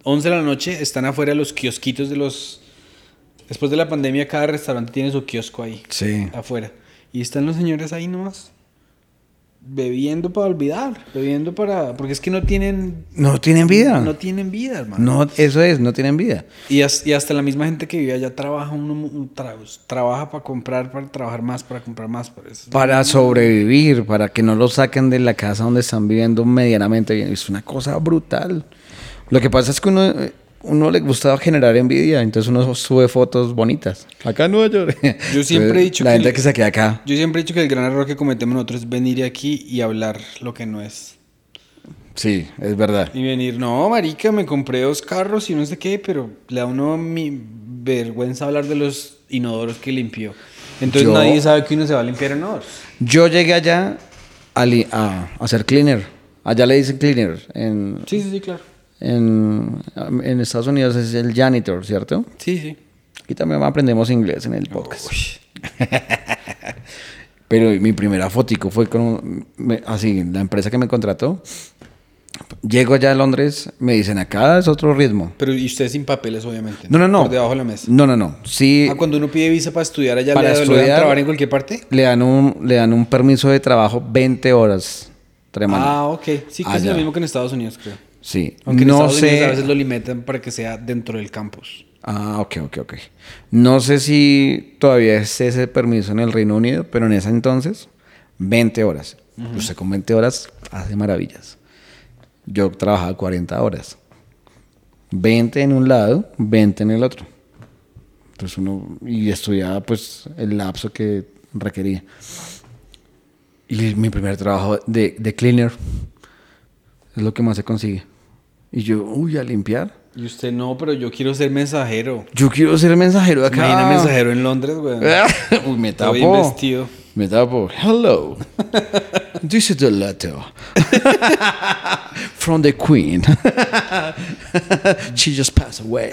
11 de la noche están afuera los kiosquitos de los... Después de la pandemia cada restaurante tiene su kiosco ahí Sí. afuera. Y están los señores ahí nomás. Bebiendo para olvidar, bebiendo para... Porque es que no tienen... No tienen vida. No tienen vida, hermano. No, eso es, no tienen vida. Y, as- y hasta la misma gente que vive allá trabaja, uno, un tra- trabaja para comprar, para trabajar más, para comprar más. Para eso. Para sobrevivir, para que no lo saquen de la casa donde están viviendo medianamente bien. Es una cosa brutal. Lo que pasa es que uno, uno le gusta generar envidia, entonces uno sube fotos bonitas. Acá en Nueva York. Yo siempre he dicho La que gente el- que se queda acá. Yo siempre he dicho que el gran error que cometemos nosotros es venir aquí y hablar lo que no es. Sí, es verdad. Y venir, no, marica, me compré dos carros y no sé qué, pero le da a uno mi vergüenza hablar de los inodoros que limpió. Entonces Yo- nadie sabe que uno se va a limpiar inodoros. Yo llegué allá a, hacer cleaner. Allá le dicen cleaner. En, Sí, sí, sí, claro. En, en Estados Unidos es el janitor, ¿cierto? Sí, sí. Aquí también aprendemos inglés en el podcast. Pero mi primera fotico fue con me- así, la empresa que me contrató. Llego allá a Londres, me dicen, acá es otro ritmo. Pero y usted sin papeles, obviamente. No, no, no. Por debajo de la mesa. No, no, no. Sí, Ah, cuando uno pide visa para estudiar allá, Para ¿le, da- ¿le dan estudiar- trabajar en cualquier parte? le, dan un, le dan un permiso de trabajo 20 horas. Tremendo. Ah, ok. Sí, que es Allá. lo mismo que en Estados Unidos, creo. Sí. Aunque en no Unidos sé. a veces lo limitan para que sea dentro del campus. Ah, ok, ok, ok. No sé si todavía es ese permiso en el Reino Unido, pero en ese entonces, 20 horas. Usted con 20 horas hace maravillas. Yo trabajaba 40 horas. 20 en un lado, 20 en el otro. Entonces uno, y estudiaba pues el lapso que requería. Y mi primer trabajo de, de cleaner es lo que más se consigue. Y yo, uy, a limpiar. Y usted no, pero yo quiero ser mensajero. Yo quiero ser mensajero de acá. Imagina mensajero en Londres, güey. Uy, me tapo. bien vestido. Me tapo. Hello. This is the letter. From the queen. She just passed away.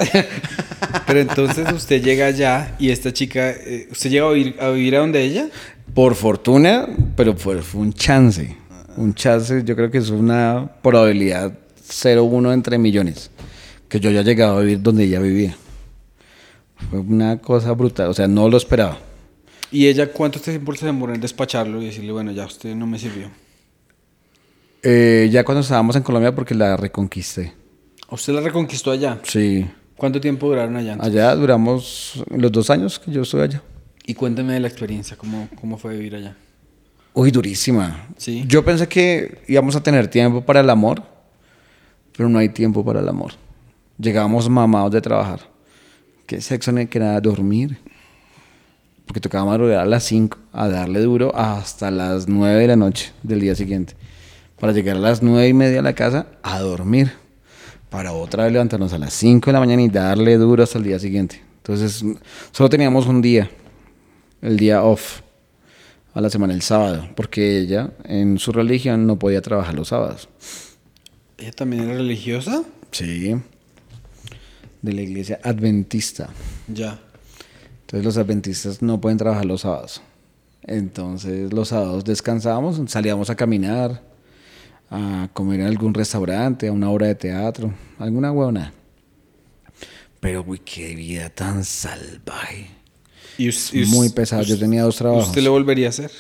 Pero entonces usted llega allá y esta chica, eh, ¿usted llega a vivir, a vivir a donde ella? Por fortuna, pero fue, fue un chance. Un chance, yo creo que es una probabilidad 0,1 entre millones. Que yo haya llegado a vivir donde ella vivía. Fue una cosa brutal. O sea, no lo esperaba. ¿Y ella cuánto tiempo se demoró en despacharlo y decirle, bueno, ya usted no me sirvió? Eh, ya cuando estábamos en Colombia, porque la reconquisté. ¿Usted la reconquistó allá? Sí. ¿Cuánto tiempo duraron allá? Allá duramos los dos años que yo estuve allá. Y cuéntame de la experiencia, ¿cómo, cómo fue vivir allá? Uy, durísima. Sí. Yo pensé que íbamos a tener tiempo para el amor, pero no hay tiempo para el amor. Llegábamos mamados de trabajar. ¿Qué sexo que nada? Dormir. Porque tocaba madrugar a las 5 a darle duro hasta las 9 de la noche del día siguiente. Para llegar a las 9 y media a la casa a dormir. Para otra vez levantarnos a las 5 de la mañana y darle duro hasta el día siguiente. Entonces, solo teníamos un día, el día off a la semana el sábado, porque ella en su religión no podía trabajar los sábados. ¿Ella también era religiosa? Sí. De la iglesia adventista. Ya. Entonces los adventistas no pueden trabajar los sábados. Entonces los sábados descansábamos, salíamos a caminar, a comer en algún restaurante, a una obra de teatro, alguna huevona. Pero, uy, qué vida tan salvaje. Y us- y us- Muy pesado. Yo tenía dos trabajos. ¿Usted lo volvería a hacer?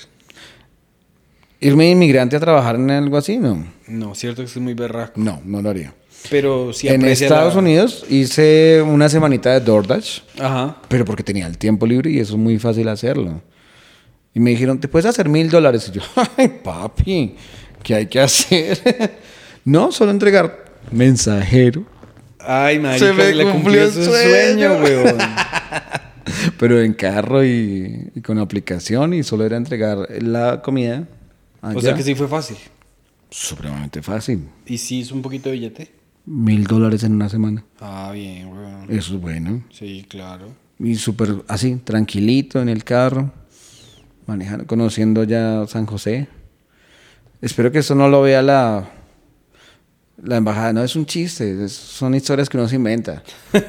¿Irme inmigrante a trabajar en algo así? No. No, cierto que es muy berraco. No, no lo haría. Pero si en Estados la- Unidos hice una semanita de DoorDash, Ajá. pero porque tenía el tiempo libre y eso es muy fácil hacerlo. Y me dijeron, ¿te puedes hacer mil dólares? Y yo, ay, papi, ¿qué hay que hacer? no, solo entregar mensajero. Ay, marica, Se me le cumplió su sueño, weón. Pero en carro y, y con aplicación y solo era entregar la comida. O sea que sí fue fácil. Supremamente fácil. ¿Y sí hizo un poquito de billete? Mil dólares en una semana. Ah, bien, weón. Eso es bueno. Sí, claro. Y súper así, tranquilito en el carro, manejando, conociendo ya San José. Espero que eso no lo vea la, la embajada. No es un chiste, es- son historias que uno se inventa.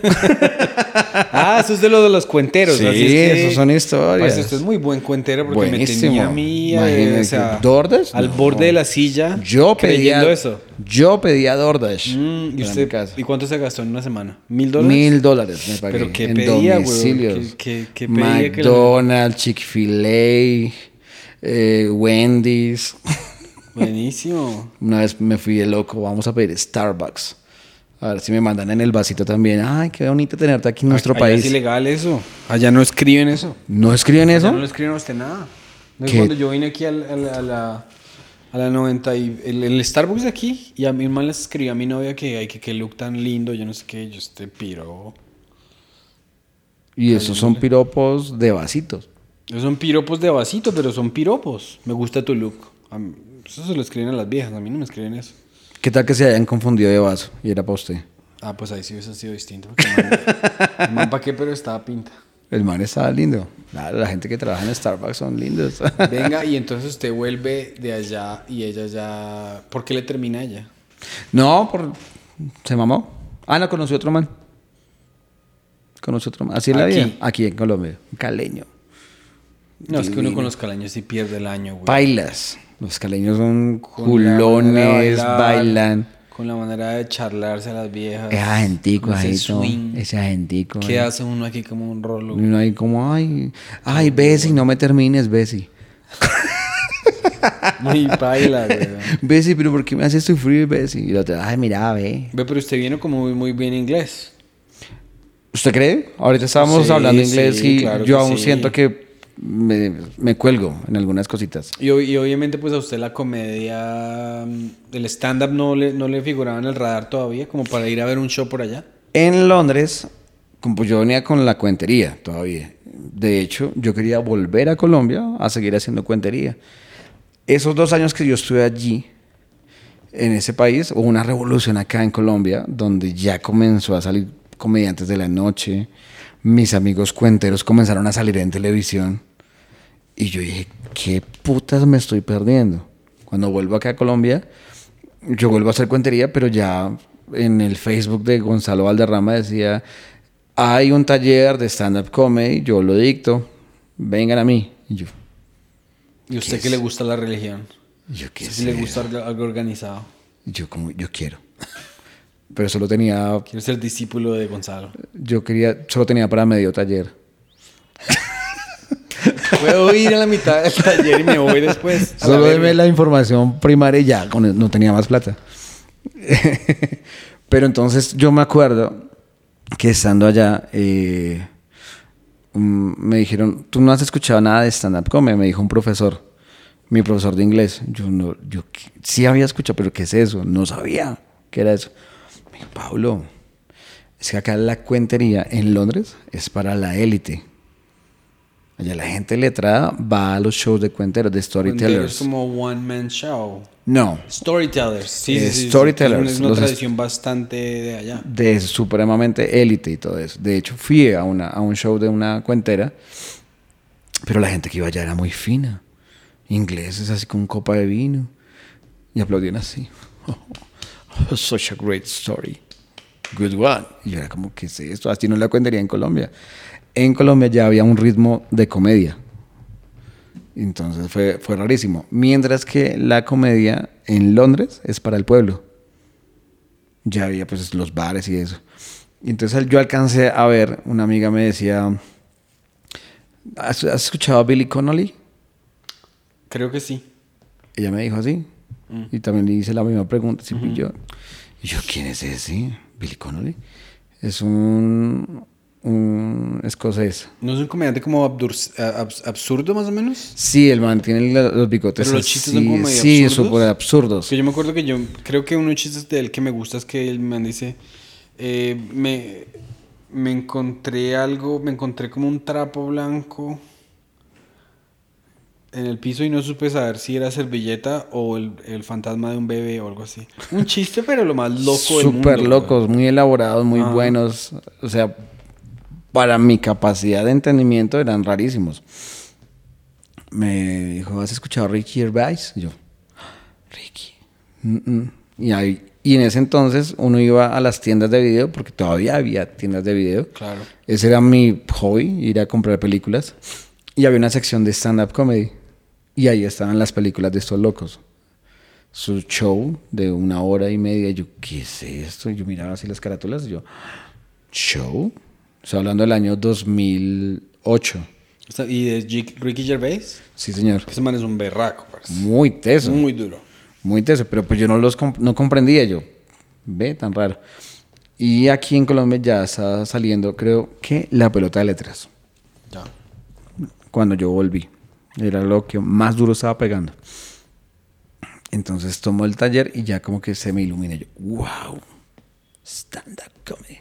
Ah, eso es de lo de los cuenteros. Sí, así es que- esos son historias. Parce, usted es muy buen cuentero porque Buenísimo. me tenía a mí eh, Imagínate, o sea, ¿Dordas? al No. borde de la silla Yo pedía, eso. Yo pedía DoorDash Mm, ¿y, para usted, mi casa. ¿Y cuánto se gastó en una semana? ¿Mil dólares? Mil dólares me pagué ¿Pero qué en pedía, güey? domicilios. ¿Qué- qué- qué pedía McDonald's, Chick-fil-A, eh, Wendy's. Buenísimo. Una vez me fui de loco, vamos a pedir Starbucks. A ver si me mandan en el vasito también. Ay, qué bonito tenerte aquí en nuestro Allá país. es ilegal eso. Allá no escriben eso. ¿No escriben Allá eso? no le escriben a usted nada. No. Cuando yo vine aquí a, la, a la 90 y el, el Starbucks de aquí, y a mi hermano les escribí a mi novia que hay que qué look tan lindo, yo no sé qué, yo este piro. Y esos son piropos de vasitos. Esos son piropos de vasito, pero son piropos. Me gusta tu look. A mí- eso se lo escriben a las viejas, a mí no me escriben eso. ¿Qué tal que se hayan confundido de vaso y era para usted? Ah, pues ahí sí hubiese sido distinto. porque el man- el man pa' qué, pero estaba pinta. El man estaba lindo. Claro, la gente que trabaja en Starbucks son lindos. Venga, y entonces usted vuelve de allá y ella ya... ¿Por qué le termina a ella? no, por... se mamó. Ah, no, conoció otro man. Conoció otro man. Así es la vida. Aquí en Colombia. Un caleño. No, es que uno con los calaños sí pierde el año, güey. Bailas. Los caleños son Con culones, bailar, bailan. Con la manera de charlarse a las viejas. Es agentico ese swing. Ese agentico. ¿Qué ahí. hace uno aquí como un rolo? Uno ahí como, ay, ay, Bessie, no me termines, Bessie. Muy baila, güey. Bessie, pero ¿por qué me haces sufrir, Bessie? Y la otra, ay, mira, ve. Ve, pero usted viene como muy, muy bien inglés. ¿Usted cree? Ahorita estábamos Sí, hablando inglés sí, y claro yo aún sí. siento que me, me cuelgo en algunas cositas. Y, ob- y obviamente pues a usted la comedia, mm, el stand-up no le, no le figuraba en el radar todavía, como para ir a ver un show por allá. En Londres, como yo venía con la cuentería todavía. De hecho, yo quería volver a Colombia a seguir haciendo cuentería. Esos dos años que yo estuve allí, en ese país, hubo una revolución acá en Colombia, donde ya comenzó a salir comediantes de la noche. Mis amigos cuenteros comenzaron a salir en televisión. Y yo dije, ¿qué putas me estoy perdiendo? Cuando vuelvo acá a Colombia, yo vuelvo a hacer cuentería, pero ya en el Facebook de Gonzalo Valderrama decía, hay un taller de stand-up comedy, yo lo dicto, vengan a mí. Y yo, ¿Y usted ¿Qué que le gusta la religión? yo qué ¿Usted sí le sé. gusta algo organizado? Yo como, yo quiero. Pero solo tenía, Quiero ser discípulo de Gonzalo. yo quería, solo tenía para medio taller. Puedo ir a la mitad del taller y me voy después. Solo deme la información primaria y ya, con- no tenía más plata. Pero entonces yo me acuerdo que estando allá, eh, mm, me dijeron, tú no has escuchado nada de stand-up comedy, me dijo un profesor, mi profesor de inglés. Yo no, yo sí había escuchado, pero ¿qué es eso? No sabía qué era eso. Pablo, es que acá la cuentería en Londres es para la élite. Allá la gente letrada va a los shows de cuenteros, de Es storytellers. como one man show. No, Storytellers. Sí, Eh, sí, sí. storytellers, Es una tradición bastante de allá. de supremamente élite y todo eso. De hecho, fui a, una, a un show de una cuentera, pero la gente que iba allá era muy fina. Ingleses así con copa de vino. Y aplaudían así. such a great story. Good one. Y yo era como, ¿qué es esto? Así no la cuentería en Colombia. En Colombia ya había un ritmo de comedia. Entonces fue, fue rarísimo. Mientras que la comedia en Londres es para el pueblo. Ya había pues los bares y eso. Y entonces yo alcancé a ver, una amiga me decía, ¿has, has escuchado a Billy Connolly? Creo que sí. Ella me dijo así. Y también le hice la misma pregunta. y yo, y yo, ¿quién es ese? Billy Connolly. Es un, un escocés. ¿No es un comediante como abs- absurdo más o menos? Sí, el man tiene los bigotes Pero los chistes así, son como medio Sí, súper absurdos. Que yo me acuerdo que yo creo que uno de los chistes de él que me gusta es que el man dice, eh, me, me encontré algo, me encontré como un trapo blanco en el piso y no supe saber si era servilleta o el, el fantasma de un bebé o algo así. Un chiste, pero lo más loco del mundo. Súper güey. locos, muy elaborados, muy Ajá. buenos. O sea, para mi capacidad de entendimiento eran rarísimos. Me dijo, ¿has escuchado Ricky Gervais? Y yo, Ricky. "Mm, mm". Y, ahí, y en ese entonces uno iba a las tiendas de video, porque todavía había tiendas de video. Claro. Ese era mi hobby, ir a comprar películas. Y había una sección de stand-up comedy. Y ahí estaban las películas de estos locos. Su show de una hora y media. Y yo, ¿qué es esto? Y yo miraba así las carátulas. Y yo, ¿show? Estoy hablando del año 2008. Está- ¿Y de Ricky Gervais? Sí, señor. Ese man es un berraco, parce. Muy teso. Muy duro. Muy teso, pero pues yo no los comp- no comprendía yo. Ve, tan raro. Y aquí en Colombia ya está saliendo, creo que la pelota de letras. Ya. Cuando yo volví. Era lo que más duro estaba pegando. Entonces tomó el taller y ya como que se me ilumina. Yo, wow, stand-up comedy.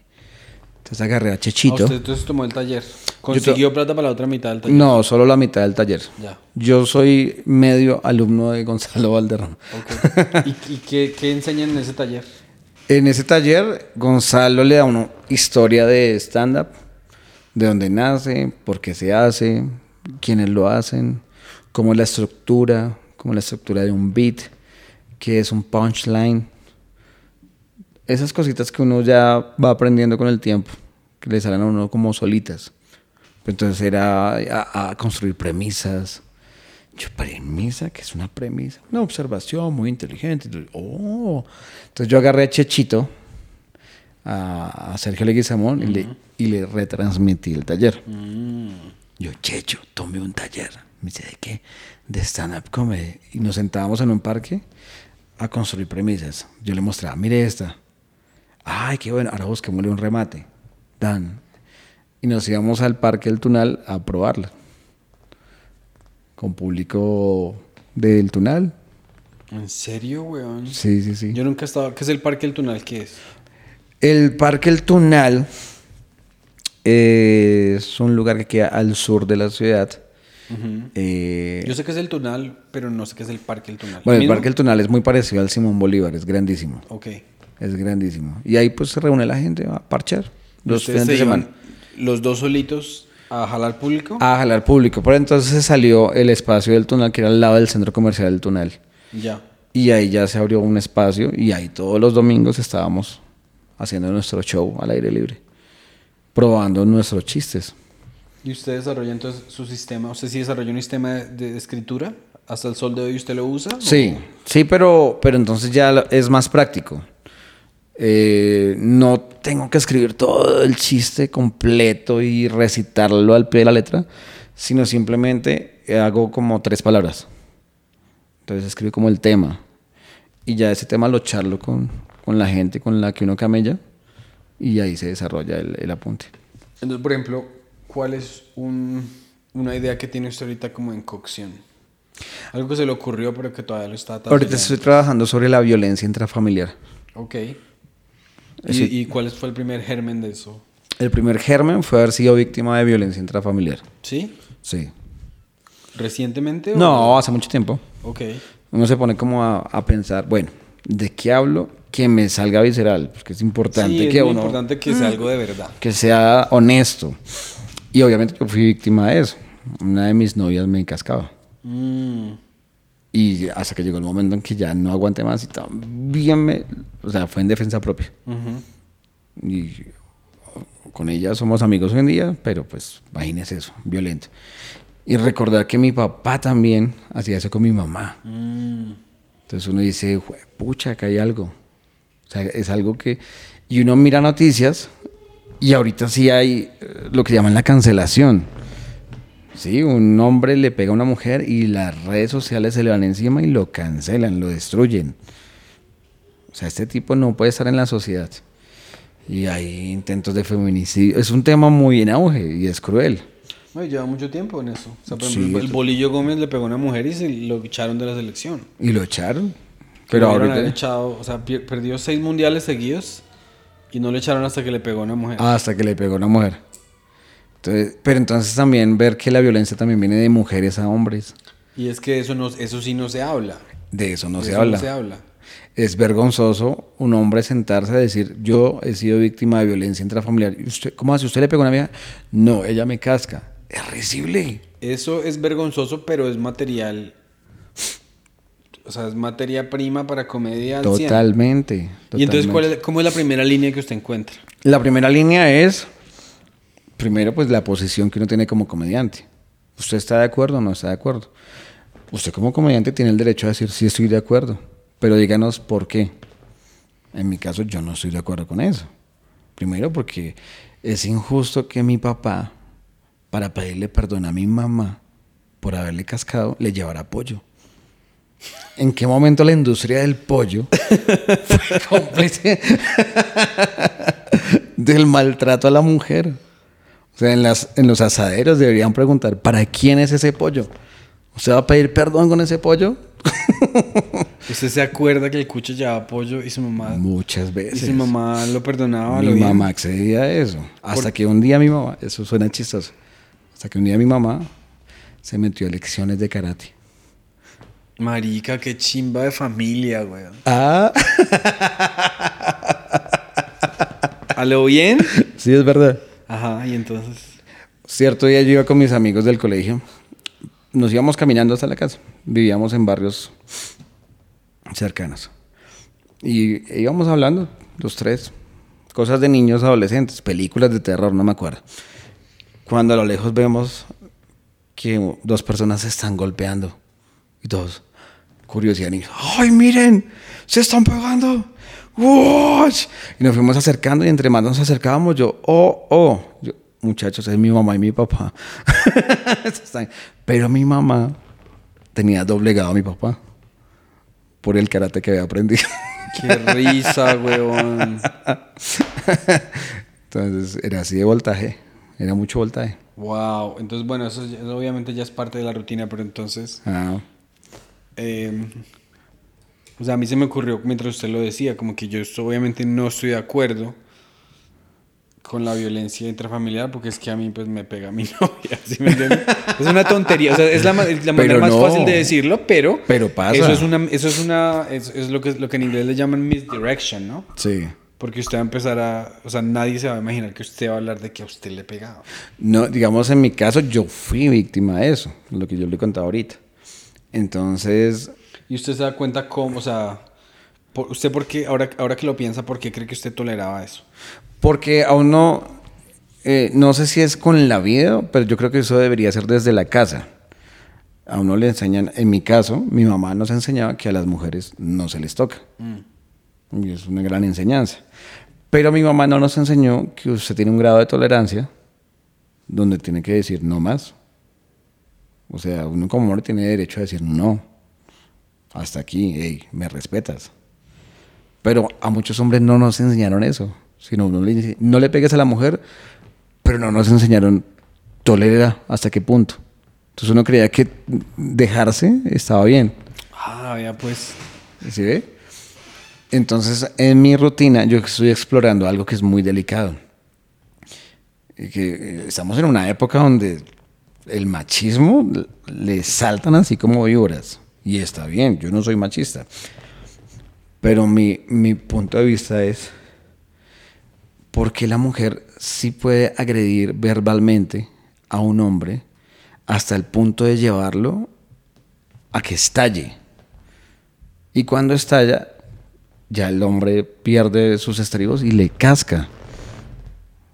Entonces agarré a Ah, Chechito. usted entonces tomó el taller. ¿Consiguió plata para la otra mitad del taller? No, solo la mitad del taller. Ya. Yo soy medio alumno de Gonzalo Valderrama. Ok. ¿Y, y qué, qué enseñan en ese taller? En ese taller, Gonzalo le da una historia de stand-up, de dónde nace, por qué se hace, quiénes lo hacen, cómo es la estructura, cómo es la estructura de un beat, qué es un punchline. Esas cositas que uno ya va aprendiendo con el tiempo, que le salen a uno como solitas. Entonces era a, a construir premisas. Yo, premisa, que es una premisa? Una observación muy inteligente. Entonces, oh. Entonces yo agarré a Chechito, a, a Sergio Leguizamón, y, le, y le retransmití el taller. Yo, Checho, tomé un taller. Me dice, ¿de qué? De stand-up comedy. Y nos sentábamos en un parque a construir premisas. Yo le mostraba, mire esta. Ay, qué bueno, ahora busquémosle un remate. Dan. Y nos íbamos al parque del Tunal a probarla. Con público del Tunal. ¿En serio, weón? Sí, sí, sí. Yo nunca he estado... ¿Qué es el Parque El Tunal? ¿Qué es? El Parque El Tunal eh, es un lugar que queda al sur de la ciudad. Eh, Yo sé que es el Tunal, pero no sé qué es el Parque El Tunal. bueno, el. Parque El Tunal es muy parecido al Simón Bolívar, es grandísimo. Ok. Es grandísimo. Y ahí pues se reúne la gente a parchar ¿Y los fines de se semana. los dos solitos a jalar público? A jalar público. Pero entonces salió el espacio del Tunal, que era al lado del centro comercial del Tunal. Ya. Y ahí ya se abrió un espacio y ahí todos los domingos estábamos haciendo nuestro show al aire libre, probando nuestros chistes. ¿Y usted desarrolla entonces su sistema? ¿Usted sí desarrolla un sistema de, de escritura? ¿Hasta el sol de hoy usted lo usa? Sí, sí, pero, pero entonces ya es más práctico. Eh, no tengo que escribir todo el chiste completo y recitarlo al pie de la letra, sino simplemente hago como tres palabras. Entonces escribo como el tema. Y ya ese tema lo charlo con, con la gente con la que uno camella y ahí se desarrolla el, el apunte. Entonces, por ejemplo, ¿cuál es un- una idea que tiene usted ahorita como en cocción? Algo que se le ocurrió pero que todavía lo está Ahorita estoy trabajando sobre la violencia intrafamiliar. Ok. ¿Y, y cuál fue el primer germen de eso? El primer germen fue haber sido víctima de violencia intrafamiliar. ¿Sí? Sí. ¿Recientemente? o- No, hace mucho tiempo. Ok. Uno se pone como a, a pensar, bueno, ¿de qué hablo? Que me salga visceral, porque es importante sí, es que uno importante que sea algo de verdad. que sea honesto. Y obviamente yo fui víctima de eso. Una de mis novias me cascaba. Mm. Y hasta que llegó el momento en que ya no aguanté más y también me... O sea, fue en defensa propia. Y con ella somos amigos hoy en día, pero pues imagínese eso, violento. Y recordar que mi papá también hacía eso con mi mamá. Mm. Entonces uno dice, "Jue- pucha, acá hay algo. O sea, es algo que... Y uno mira noticias y ahorita sí hay eh, lo que llaman la cancelación. Sí, un hombre le pega a una mujer y las redes sociales se le van encima y lo cancelan, lo destruyen. O sea, este tipo no puede estar en la sociedad. Y hay intentos de feminicidio. Es un tema muy en auge y es cruel. No, y lleva mucho tiempo en eso. O sea, por Sí, ejemplo, el Bolillo Gómez le pegó a una mujer y se lo echaron de la selección. Y lo echaron. Pero ahorita... echado, o sea, perdió seis mundiales seguidos y no le echaron hasta que le pegó una mujer. Hasta que le pegó una mujer. Entonces, pero entonces también ver que la violencia también viene de mujeres a hombres. Y es que eso no, eso sí no se habla. De eso no De se eso habla. No se habla. Es vergonzoso un hombre sentarse a decir, yo he sido víctima de violencia intrafamiliar. ¿Y usted, ¿Cómo hace? ¿Usted le pegó a una vieja? No, ella me casca. Es risible. Eso es vergonzoso, pero es material. O sea, es materia prima para comedia. al 100. Totalmente. Y entonces, ¿cuál totalmente. es, ¿cómo es la primera línea que usted encuentra? La primera línea es, primero, pues la posición que uno tiene como comediante. ¿Usted está de acuerdo o no está de acuerdo? Usted como comediante tiene el derecho a decir, sí estoy de acuerdo, pero díganos por qué. En mi caso, yo no estoy de acuerdo con eso. Primero, porque es injusto que mi papá, para pedirle perdón a mi mamá por haberle cascado, le llevara apoyo. ¿En qué momento la industria del pollo fue cómplice del maltrato a la mujer? O sea, en, las, en los asaderos deberían preguntar, ¿para quién es ese pollo? ¿Usted va a pedir perdón con ese pollo? ¿Usted se acuerda que el cucho llevaba pollo y su mamá... Muchas Y veces. su mamá lo perdonaba, Mi lo mamá accedía a eso. Hasta que un día mi mamá, eso suena chistoso, hasta que un día mi mamá se metió a lecciones de karate. Marica, qué chimba de familia, güey. Ah, ¿A lo bien? sí, es verdad. Ajá, y entonces... Cierto día yo iba con mis amigos del colegio. Nos íbamos caminando hasta la casa. Vivíamos en barrios cercanos. Y íbamos hablando, los tres. Cosas de niños, adolescentes, películas de terror, no me acuerdo. Cuando a lo lejos vemos que dos personas se están golpeando. Y todos, curiosidad. Y, ¡ay, miren! ¡Se están pegando! ¡Wash! Y nos fuimos acercando y entre más nos acercábamos, yo, ¡oh, oh! Yo, muchachos, es mi mamá y mi papá. Pero mi mamá tenía doblegado a mi papá por el karate que había aprendido. Qué risa, weón. Entonces era así de voltaje, era mucho voltaje. Wow. Entonces, bueno, eso obviamente ya es parte de la rutina, pero entonces... Ah, eh, o sea, a mí se me ocurrió mientras usted lo decía, como que yo obviamente no estoy de acuerdo con la violencia intrafamiliar, porque es que a mí pues me pega mi novia, ¿sí me? Es una tontería, o sea, es la, la manera Pero más no. fácil de decirlo, pero... Pero pasa. Eso es una, eso es una, es, es lo que, lo que en inglés le llaman misdirection, ¿no? sí. Porque usted va a empezar a, o sea, nadie se va a imaginar que usted va a hablar de que a usted le pegaba. No, digamos, en mi caso, yo fui víctima de eso, lo que yo le he contado ahorita. Entonces, Y usted se da cuenta cómo, o sea, por- usted por qué, ahora, ahora que lo piensa, ¿por qué cree que usted toleraba eso? porque a uno, eh, no sé si es con la vida, pero yo creo que eso debería ser desde la casa. A uno le enseñan, en mi caso, mi mamá nos enseñaba que a las mujeres no se les toca. Y es una gran enseñanza. Pero mi mamá no nos enseñó que usted tiene un grado de tolerancia donde tiene que decir no más. O sea, uno como hombre tiene derecho a decir no. Hasta aquí, hey, me respetas. Pero a muchos hombres no nos enseñaron eso. Sino uno le dice, no le pegues a la mujer, pero no nos enseñaron tolera hasta qué punto. Entonces uno creía que dejarse estaba bien. Ah, ya pues. ¿Sí ve? Entonces, en mi rutina, yo estoy explorando algo que es muy delicado. Y que eh, estamos en una época donde el machismo le saltan así como víboras. Y está bien, yo no soy machista. Pero mi, mi punto de vista es, ¿por qué la mujer sí puede agredir verbalmente a un hombre hasta el punto de llevarlo a que estalle? Y cuando estalla, ya el hombre pierde sus estribos y le casca.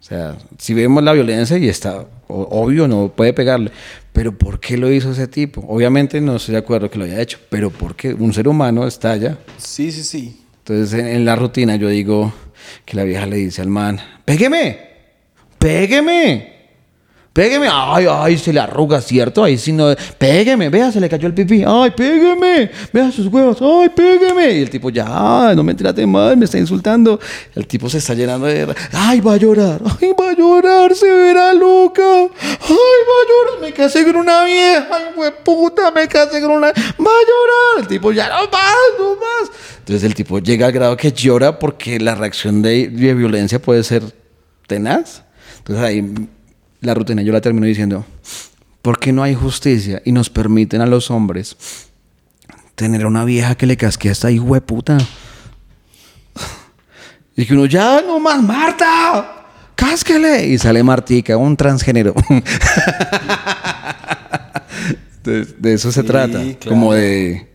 O sea, si vemos la violencia y está obvio, no puede pegarle. Pero ¿por qué lo hizo ese tipo? Obviamente no estoy de acuerdo que lo haya hecho, pero ¿por qué? Un ser humano estalla. Sí, sí, sí. Entonces en, en la rutina yo digo que la vieja le dice al man, pégueme, pégueme. Pégueme, ay, ay, se le arruga, ¿cierto? Ahí sí no, pégueme, vea, se le cayó el pipí, ay, pégueme, vea sus huevos, ay, pégueme. Y el tipo, ya, no me trate mal, me está insultando. El tipo se está llenando de, ay, va a llorar, ay, va a llorar, se verá loca, ay, va a llorar, me casé con una vieja, ay, puta, me casé con una, va a llorar. El tipo, ya, no más, no más. Entonces el tipo llega al grado que llora porque la reacción de, de violencia puede ser tenaz. Entonces ahí la rutina yo la termino diciendo, ¿por qué no hay justicia y nos permiten a los hombres tener a una vieja que le casquea a esta hijo de puta? Y que uno, ya no más, Marta, cásquele. Y sale Martica, un transgénero. De eso se Sí, trata, claro. como de...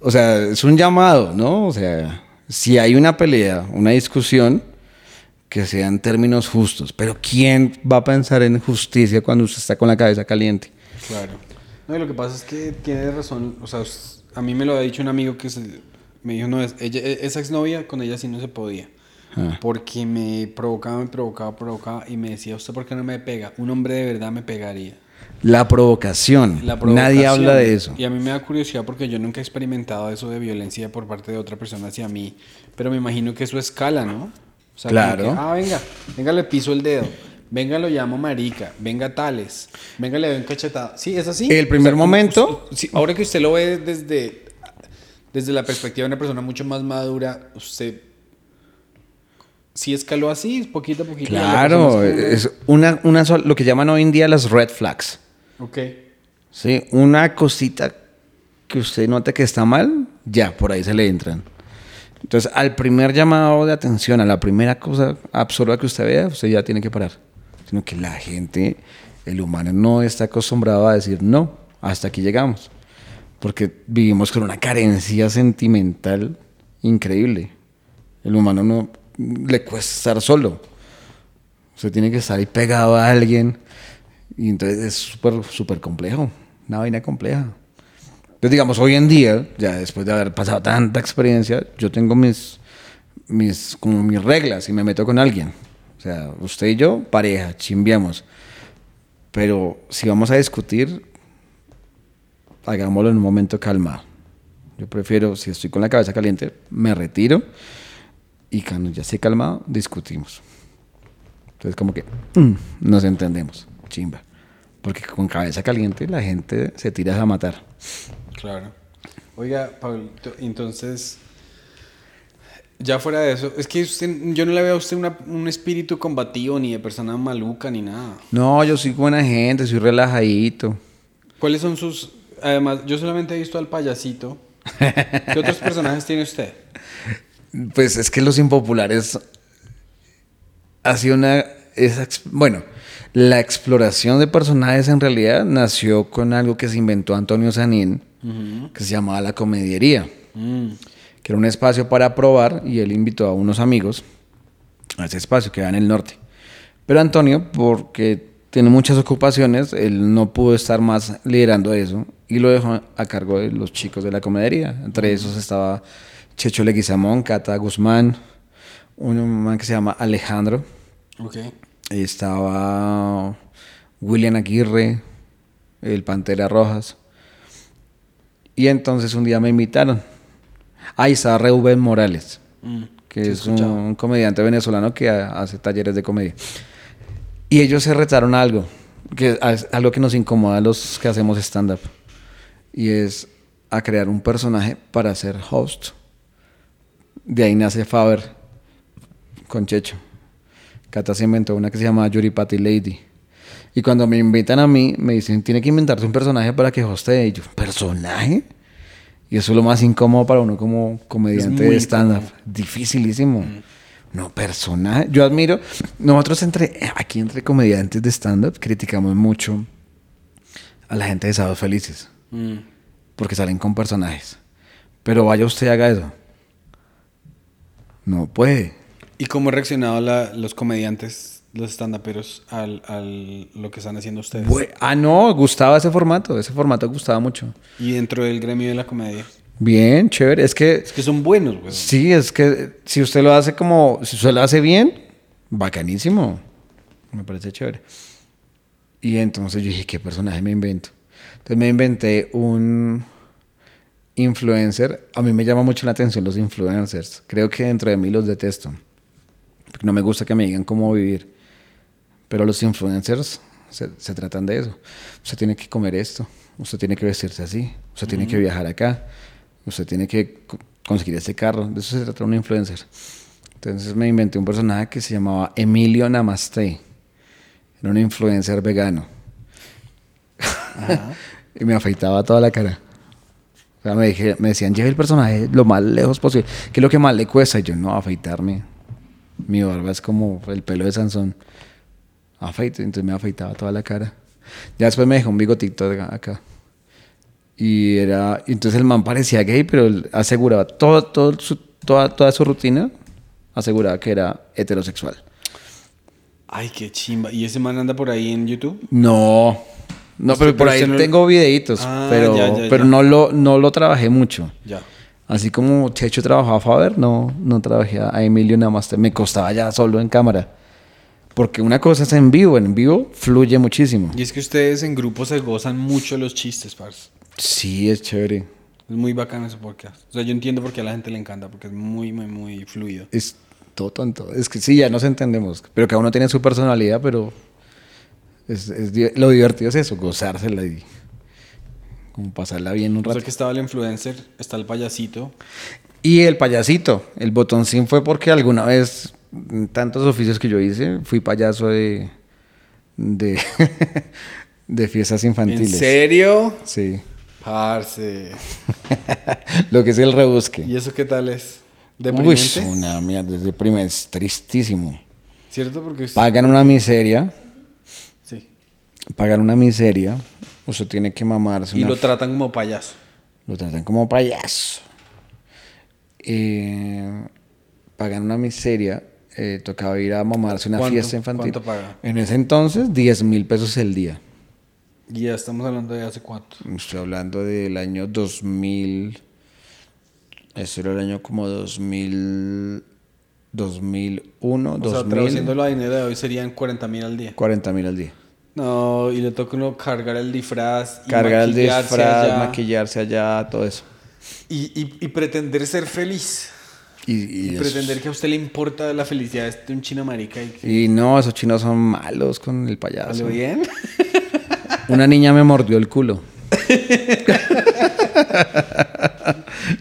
O sea, es un llamado, ¿no? O sea, si hay una pelea, una discusión, que sea en términos justos. Pero ¿quién va a pensar en justicia cuando usted está con la cabeza caliente? Claro. No, y lo que pasa es que tiene razón. O sea, a mí me lo ha dicho un amigo que se- me dijo, no, es, ella, e- esa exnovia con ella sí no se podía. Ah. Porque me provocaba, me provocaba, provocaba y me decía, ¿usted por qué no me pega? Un hombre de verdad me pegaría. La provocación. La Nadie provocación. habla de eso. Y a mí me da curiosidad porque yo nunca he experimentado eso de violencia por parte de otra persona hacia mí. Pero me imagino que eso escala, ¿no? O sea, Claro. que, ah, venga, venga, le piso el dedo. Venga, lo llamo marica. Venga, tales. Venga, le doy un cachetado. Sí, es así. El primer momento- usted- sí, ahora que usted lo ve desde, desde la perspectiva de una persona mucho más madura, usted sí escaló así, poquito a poquito. Claro, es una, una lo que llaman hoy en día las red flags. Ok. ¿sí? Una cosita que usted nota que está mal, ya, por ahí se le entran. Entonces, al primer llamado de atención, a la primera cosa absurda que usted vea, usted ya tiene que parar. Sino que la gente, el humano no está acostumbrado a decir no, hasta aquí llegamos. Porque vivimos con una carencia sentimental increíble. El humano no le cuesta estar solo. Usted tiene que estar ahí pegado a alguien. Y entonces es súper, súper complejo. Una vaina compleja. Entonces, digamos, hoy en día, ya después de haber pasado tanta experiencia, yo tengo mis, mis, como mis reglas y me meto con alguien. O sea, usted y yo, pareja, chimbiamos. Pero si vamos a discutir, hagámoslo en un momento calmado. Yo prefiero, si estoy con la cabeza caliente, me retiro y cuando ya esté calmado, discutimos. Entonces, como que mm, nos entendemos, chimba. Porque con cabeza caliente la gente se tira a matar. Claro. Oiga, Pablito, entonces, ya fuera de eso, es que usted- yo no le veo a usted una- un espíritu combativo, ni de persona maluca, ni nada. No, yo soy buena gente, soy relajadito. ¿Cuáles son sus...? Además, yo solamente he visto al payasito. ¿Qué otros personajes tiene usted? Pues es que los impopulares ha sido una... esa bueno, la exploración de personajes en realidad nació con algo que se inventó Antonio Sanín, que se llamaba la comediería, que era un espacio para probar y él invitó a unos amigos a ese espacio que va en el norte. Pero Antonio, porque tiene muchas ocupaciones, él no pudo estar más liderando eso y lo dejó a cargo de los chicos de la comedería. Entre esos estaba Checho Leguizamón, Cata Guzmán, un man que se llama Alejandro, ok. estaba William Aguirre, el Pantera Rojas. Y entonces un día me invitaron. Ahí estaba Reuben Morales Mm, que es un, comediante venezolano que ha- hace talleres de comedia. Y ellos se retaron a algo, que es algo que nos incomoda a los que hacemos stand-up. Y es a crear un personaje para ser host. De ahí nace Faber con Checho. Cata se inventó una que se llama Yuripati Lady. Y cuando me invitan a mí, me dicen, tiene que inventarse un personaje para que hostee. Y yo, ¿personaje? Y eso es lo más incómodo para uno como comediante de stand-up. Dificilísimo. No, personaje. Yo admiro. Nosotros entre, aquí entre comediantes de stand-up criticamos mucho a la gente de Sábados Felices. Mm, Porque salen con personajes. Pero vaya usted y haga eso. No puede. ¿Y cómo han reaccionado la- los comediantes, los stand-uperos, al, al lo que están haciendo ustedes? Bue- ah, no, gustaba ese formato. Ese formato gustaba mucho. Y dentro del gremio de la comedia. Bien, chévere. Es que Es que son buenos, güey. Sí, es que si usted lo hace como, si usted lo hace bien, bacanísimo. Me parece chévere. Y entonces yo dije, ¿qué personaje me invento? Entonces me inventé un influencer. A mí me llama mucho la atención los influencers. Creo que dentro de mí los detesto. Porque no me gusta que me digan cómo vivir. Pero los influencers se, se tratan de eso. Usted tiene que comer esto. Usted tiene que vestirse así. Usted tiene que viajar acá. Usted tiene que co- conseguir ese carro. De eso se trata un influencer. Entonces me inventé un personaje que se llamaba Emilio Namaste. Era un influencer vegano. y me afeitaba toda la cara. O sea, me, dije- me decían, lleve el personaje lo más lejos posible. ¿Qué es lo que más le cuesta? Y yo, no, afeitarme. Mi barba es como el pelo de Sansón. Afeite, entonces me afeitaba toda la cara. Ya después me dejó un bigotito de acá. Y era, entonces el man parecía gay, pero él aseguraba todo, todo su- toda, toda su rutina, aseguraba que era heterosexual. Ay, qué chimba. ¿Y ese man anda por ahí en YouTube? No, no, pero por ahí no- tengo videitos, Ah, pero, ya, ya, pero ya. no lo, no lo trabajé mucho. Ya. Así como Checho trabajaba a Faber, no, no trabajé a Emilio nada más. Me costaba ya solo en cámara. Porque una cosa es en vivo, en vivo fluye muchísimo. Y es que ustedes en grupo se gozan mucho los chistes, parce. Sí, es chévere. Es muy bacano ese podcast. O sea, yo entiendo por qué a la gente le encanta, porque es muy, muy, muy fluido. Es todo tonto. Es que sí, ya nos entendemos. Pero cada uno tiene su personalidad, pero es, lo divertido es eso, gozársela y como pasarla bien un O sea, rato. que estaba el influencer, está el payasito. Y el payasito, el botoncín fue porque alguna vez, tantos oficios que yo hice, fui payaso de, de, de fiestas ¿En infantiles. serio? Sí. Parce. Lo que es el rebusque. ¿Y eso qué tal es? Uy, ¿Deprimente? una mierda, es deprimente, es tristísimo. ¿Cierto? Porque... Pagan una miseria, Sí. pagan una miseria, usted tiene que mamarse Y una lo tratan como payaso. Lo tratan como payaso. Eh, pagan una miseria. Eh, tocaba ir a mamarse una fiesta infantil. ¿Cuánto paga? En ese entonces, 10 mil pesos el día. Y ya estamos hablando de hace cuánto. Estoy hablando del año 2000. Eso era el año como 2000. 2001, O sea, 2000. traduciéndolo a dinero de hoy serían 40 mil al día. 40 mil al día. No, y le toca uno cargar el disfraz. Y Cargar el disfraz, allá, maquillarse allá, todo eso. Y, y, y pretender ser feliz. Y, Y, y pretender que a usted le importa la felicidad de un chino marica. Y que... y no, esos chinos son malos con el payaso. ¿Salió bien? Una niña me mordió el culo.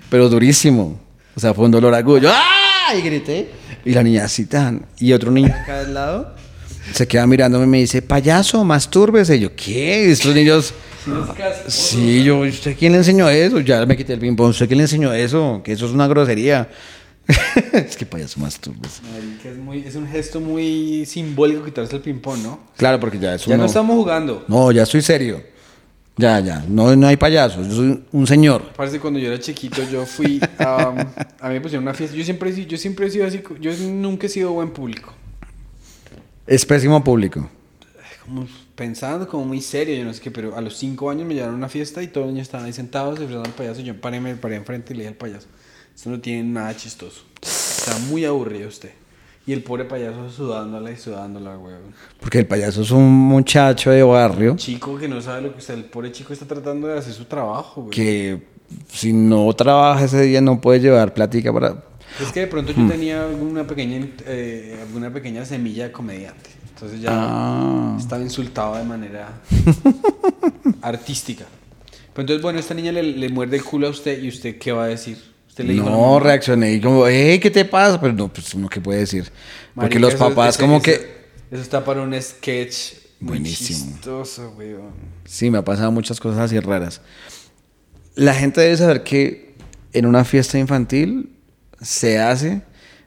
Pero durísimo. O sea, fue un dolor agudo. ¡Ah! Y grité. Y la niña así tan. Y otro niño acá al lado se queda mirándome y me dice, payaso, mastúrbese. Y yo, ¿qué? Estos niños. Sí, yo, ¿usted quién le enseñó eso? Ya me quité el ping-pong. ¿Usted quién le enseñó eso? Que eso es una grosería. es que payaso, mastúrbese. Marica, es, muy, es un gesto muy simbólico quitarse el ping-pong, ¿no? Claro, porque ya es Ya uno- no estamos jugando. No, ya estoy serio. Ya, ya. No, no hay payasos. Yo soy un señor. Parece cuando yo era chiquito, yo fui a. a mí me pusieron una fiesta. Yo siempre, he sido- yo siempre he sido así. Yo nunca he sido buen público. Es pésimo público. Como pensando, como muy serio, yo no sé qué. Pero a los cinco años me llevaron a una fiesta y todos los niños estaban ahí sentados disfrutando al payaso. Yo paré, me paré enfrente y le dije al payaso: Esto no tiene nada chistoso. Está muy aburrido usted. Y el pobre payaso sudándola y sudándola, weón. Porque el payaso es un muchacho de barrio Chico que no sabe lo que usted. El pobre chico está tratando de hacer su trabajo, güey. que si no trabaja ese día no puede llevar plática para... Es que de pronto yo tenía alguna pequeña, eh, alguna pequeña semilla de comediante. Entonces ya Ah. estaba insultado de manera artística. Pero entonces, bueno, esta niña le, le muerde el culo a usted y usted qué va a decir. Usted le dijo a la No, reaccioné y como, hey, ¿qué te pasa? Pero no, pues uno qué puede decir. Porque "Marica, los eso- papás ese- como ese- que... Eso está para un sketch muy Buenísimo. chistoso, weón. Sí, me ha pasado muchas cosas así raras. La gente debe saber que en una fiesta infantil se hace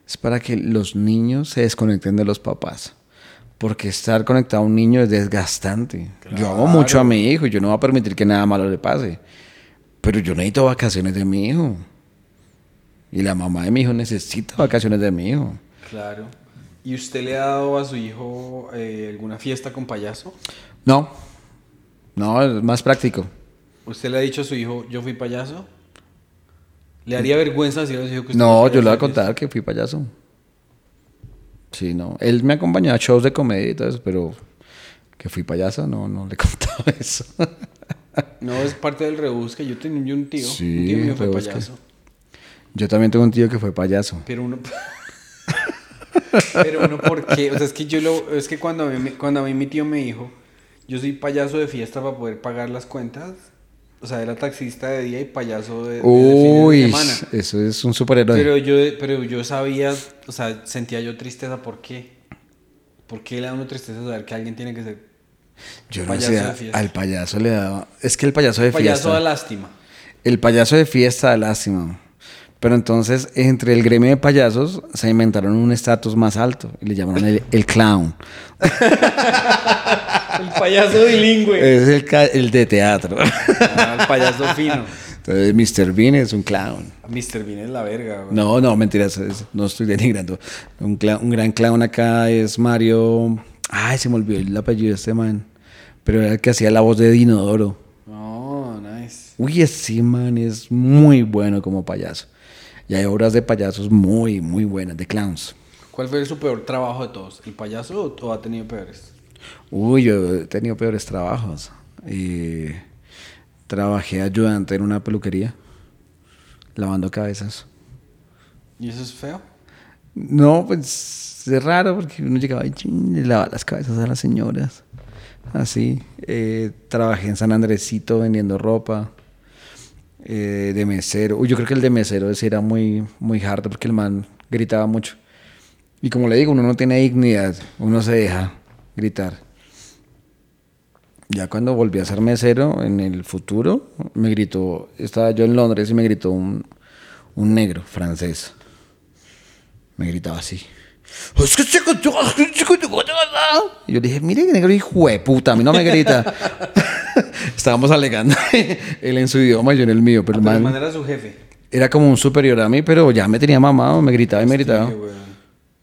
es para que los niños se desconecten de los papás. Porque estar conectado a un niño es desgastante. Yo amo mucho a mi hijo y yo no voy a permitir que nada malo le pase. Pero yo necesito vacaciones de mi hijo. Y la mamá de mi hijo necesita vacaciones de mi hijo. Claro. ¿Y usted le ha dado a su hijo eh, alguna fiesta con payaso? No, no, es más práctico. ¿Usted le ha dicho a su hijo, yo fui payaso? ¿Le haría vergüenza decirle a su hijo que usted No, yo le voy a contar que fui payaso. Sí, no. Él me acompañó a shows de comedia y todo eso, pero que fui payaso, no, no le contaba eso. No, es parte del rebusque. Yo tenía un tío. Sí, un tío mío fue rebusque. payaso. Yo también tengo un tío que fue payaso. Pero uno... Pero uno, ¿por qué? O sea, es que yo lo... Es que cuando a mí, cuando a mí mi tío me dijo, yo soy payaso de fiesta para poder pagar las cuentas. O sea, era taxista de día y payaso de, de- de semana. eso es un superhéroe. Pero yo, pero yo sabía, o sea, sentía yo tristeza. ¿Por qué? ¿Por qué le da uno tristeza saber que alguien tiene que ser yo no payaso sé, de fiesta? al payaso le daba... Es que el payaso de payaso fiesta... da lástima? El payaso de fiesta da lástima. Pero entonces, entre el gremio de payasos, se inventaron un estatus más alto y le llamaron el, el clown. El payaso bilingüe. Es el, de teatro. Ah, el payaso fino. Entonces, Mr. Bean es un clown. Mr. Bean es la verga, güey. No, no, mentiras, es- no estoy denigrando. Un, un gran clown acá es Mario. Ay, se me olvidó el apellido de este man. Pero era el que hacía la voz de Dinodoro. No, nice. Uy, ese man es muy bueno como payaso. Y hay obras de payasos muy, muy buenas, de clowns. ¿Cuál fue su peor trabajo de todos? ¿El payaso o, ha tenido peores? Uy, yo he tenido peores trabajos. Y trabajé ayudante en una peluquería, lavando cabezas. ¿Y eso es feo? No, pues es raro porque uno llegaba y chin, le lavaba las cabezas a las señoras. Así. Eh, trabajé en San Andresito vendiendo ropa. Eh, de mesero. Uy, yo creo que el de mesero ese era muy, muy hard porque el man gritaba mucho. Y como le digo, uno no tiene dignidad, uno se deja gritar. Ya cuando volví a ser mesero en el futuro, me gritó, estaba yo en Londres y me gritó un, un negro francés. Me gritaba así. Y yo dije, mire, negro hijo de puta, a mí no me grita. Estábamos alegando él en su idioma y yo en el mío, pero Pero el man era su jefe. era como un superior a mí, pero ya me tenía mamado, me gritaba y me gritaba.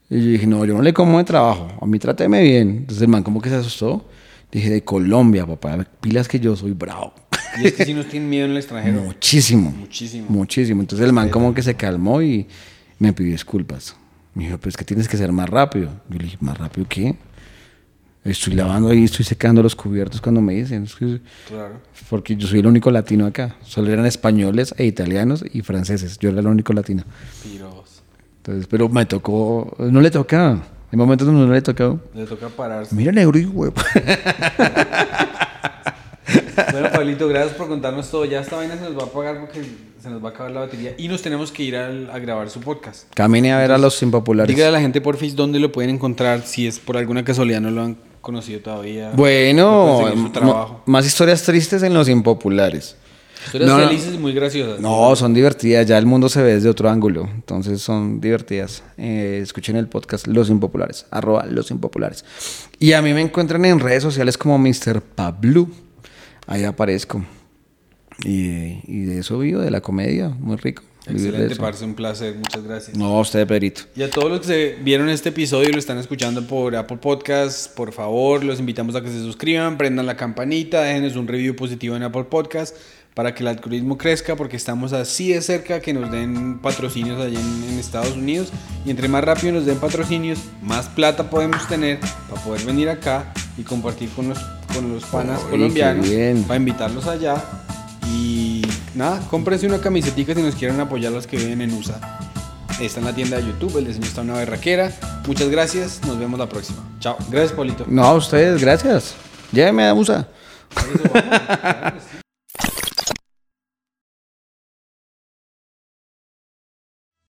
Y yo dije, no, yo no le como de trabajo, a mí tráteme bien. Entonces el man como que se asustó. Dije, de Colombia, papá, pilas que yo soy bravo. Y es que si nos tienen miedo en el extranjero. Muchísimo. Muchísimo. Muchísimo. Entonces el man como que se calmó y me pidió disculpas. Me dijo, pero es que tienes que ser más rápido. Yo le dije, ¿más rápido qué? Estoy lavando ahí, estoy secando los cubiertos cuando me dicen. Claro. porque yo soy el único latino acá. Solo eran españoles e italianos y franceses. Yo era el único latino. Piros. Entonces, pero me tocó, no le tocaba. En momentos donde no le tocaba. Le toca pararse. Mira, negro y huevo. Bueno, Pablito, gracias por contarnos todo. Ya esta vaina se nos va a apagar porque se nos va a acabar la batería. Y nos tenemos que ir al- a grabar su podcast. Camine a ver a los impopulares. Dígale a la gente, por dónde lo pueden encontrar. Si es por alguna casualidad no lo han conocido todavía. Bueno, más historias tristes en los impopulares. Historias No, no. felices y muy graciosas. No, son divertidas. Ya el mundo se ve desde otro ángulo. Entonces son divertidas. Eh, escuchen el podcast Los Impopulares. Arroba Los Impopulares. Y a mí me encuentran en redes sociales como Mr. Pablo. Ahí aparezco. Y, y de eso vivo, de la comedia. Muy rico. Excelente, parce, un placer. Muchas gracias. No, usted, Pedrito. Y a todos los que se vieron este episodio y lo están escuchando por Apple Podcasts, por favor, los invitamos a que se suscriban, prendan la campanita, déjenos un review positivo en Apple Podcasts para que el algoritmo crezca, porque estamos así de cerca que nos den patrocinios allá en, en Estados Unidos. Y entre más rápido nos den patrocinios, más plata podemos tener para poder venir acá y compartir con los, con los panas Uy, colombianos, para invitarlos allá. Nada, cómprense una camisetica si nos quieren apoyar los que viven en USA. Está en la tienda de YouTube, el diseño está en una berraquera. Muchas gracias, nos vemos la próxima. Chao. Gracias, Polito. No, a ustedes, gracias. Lléveme a USA.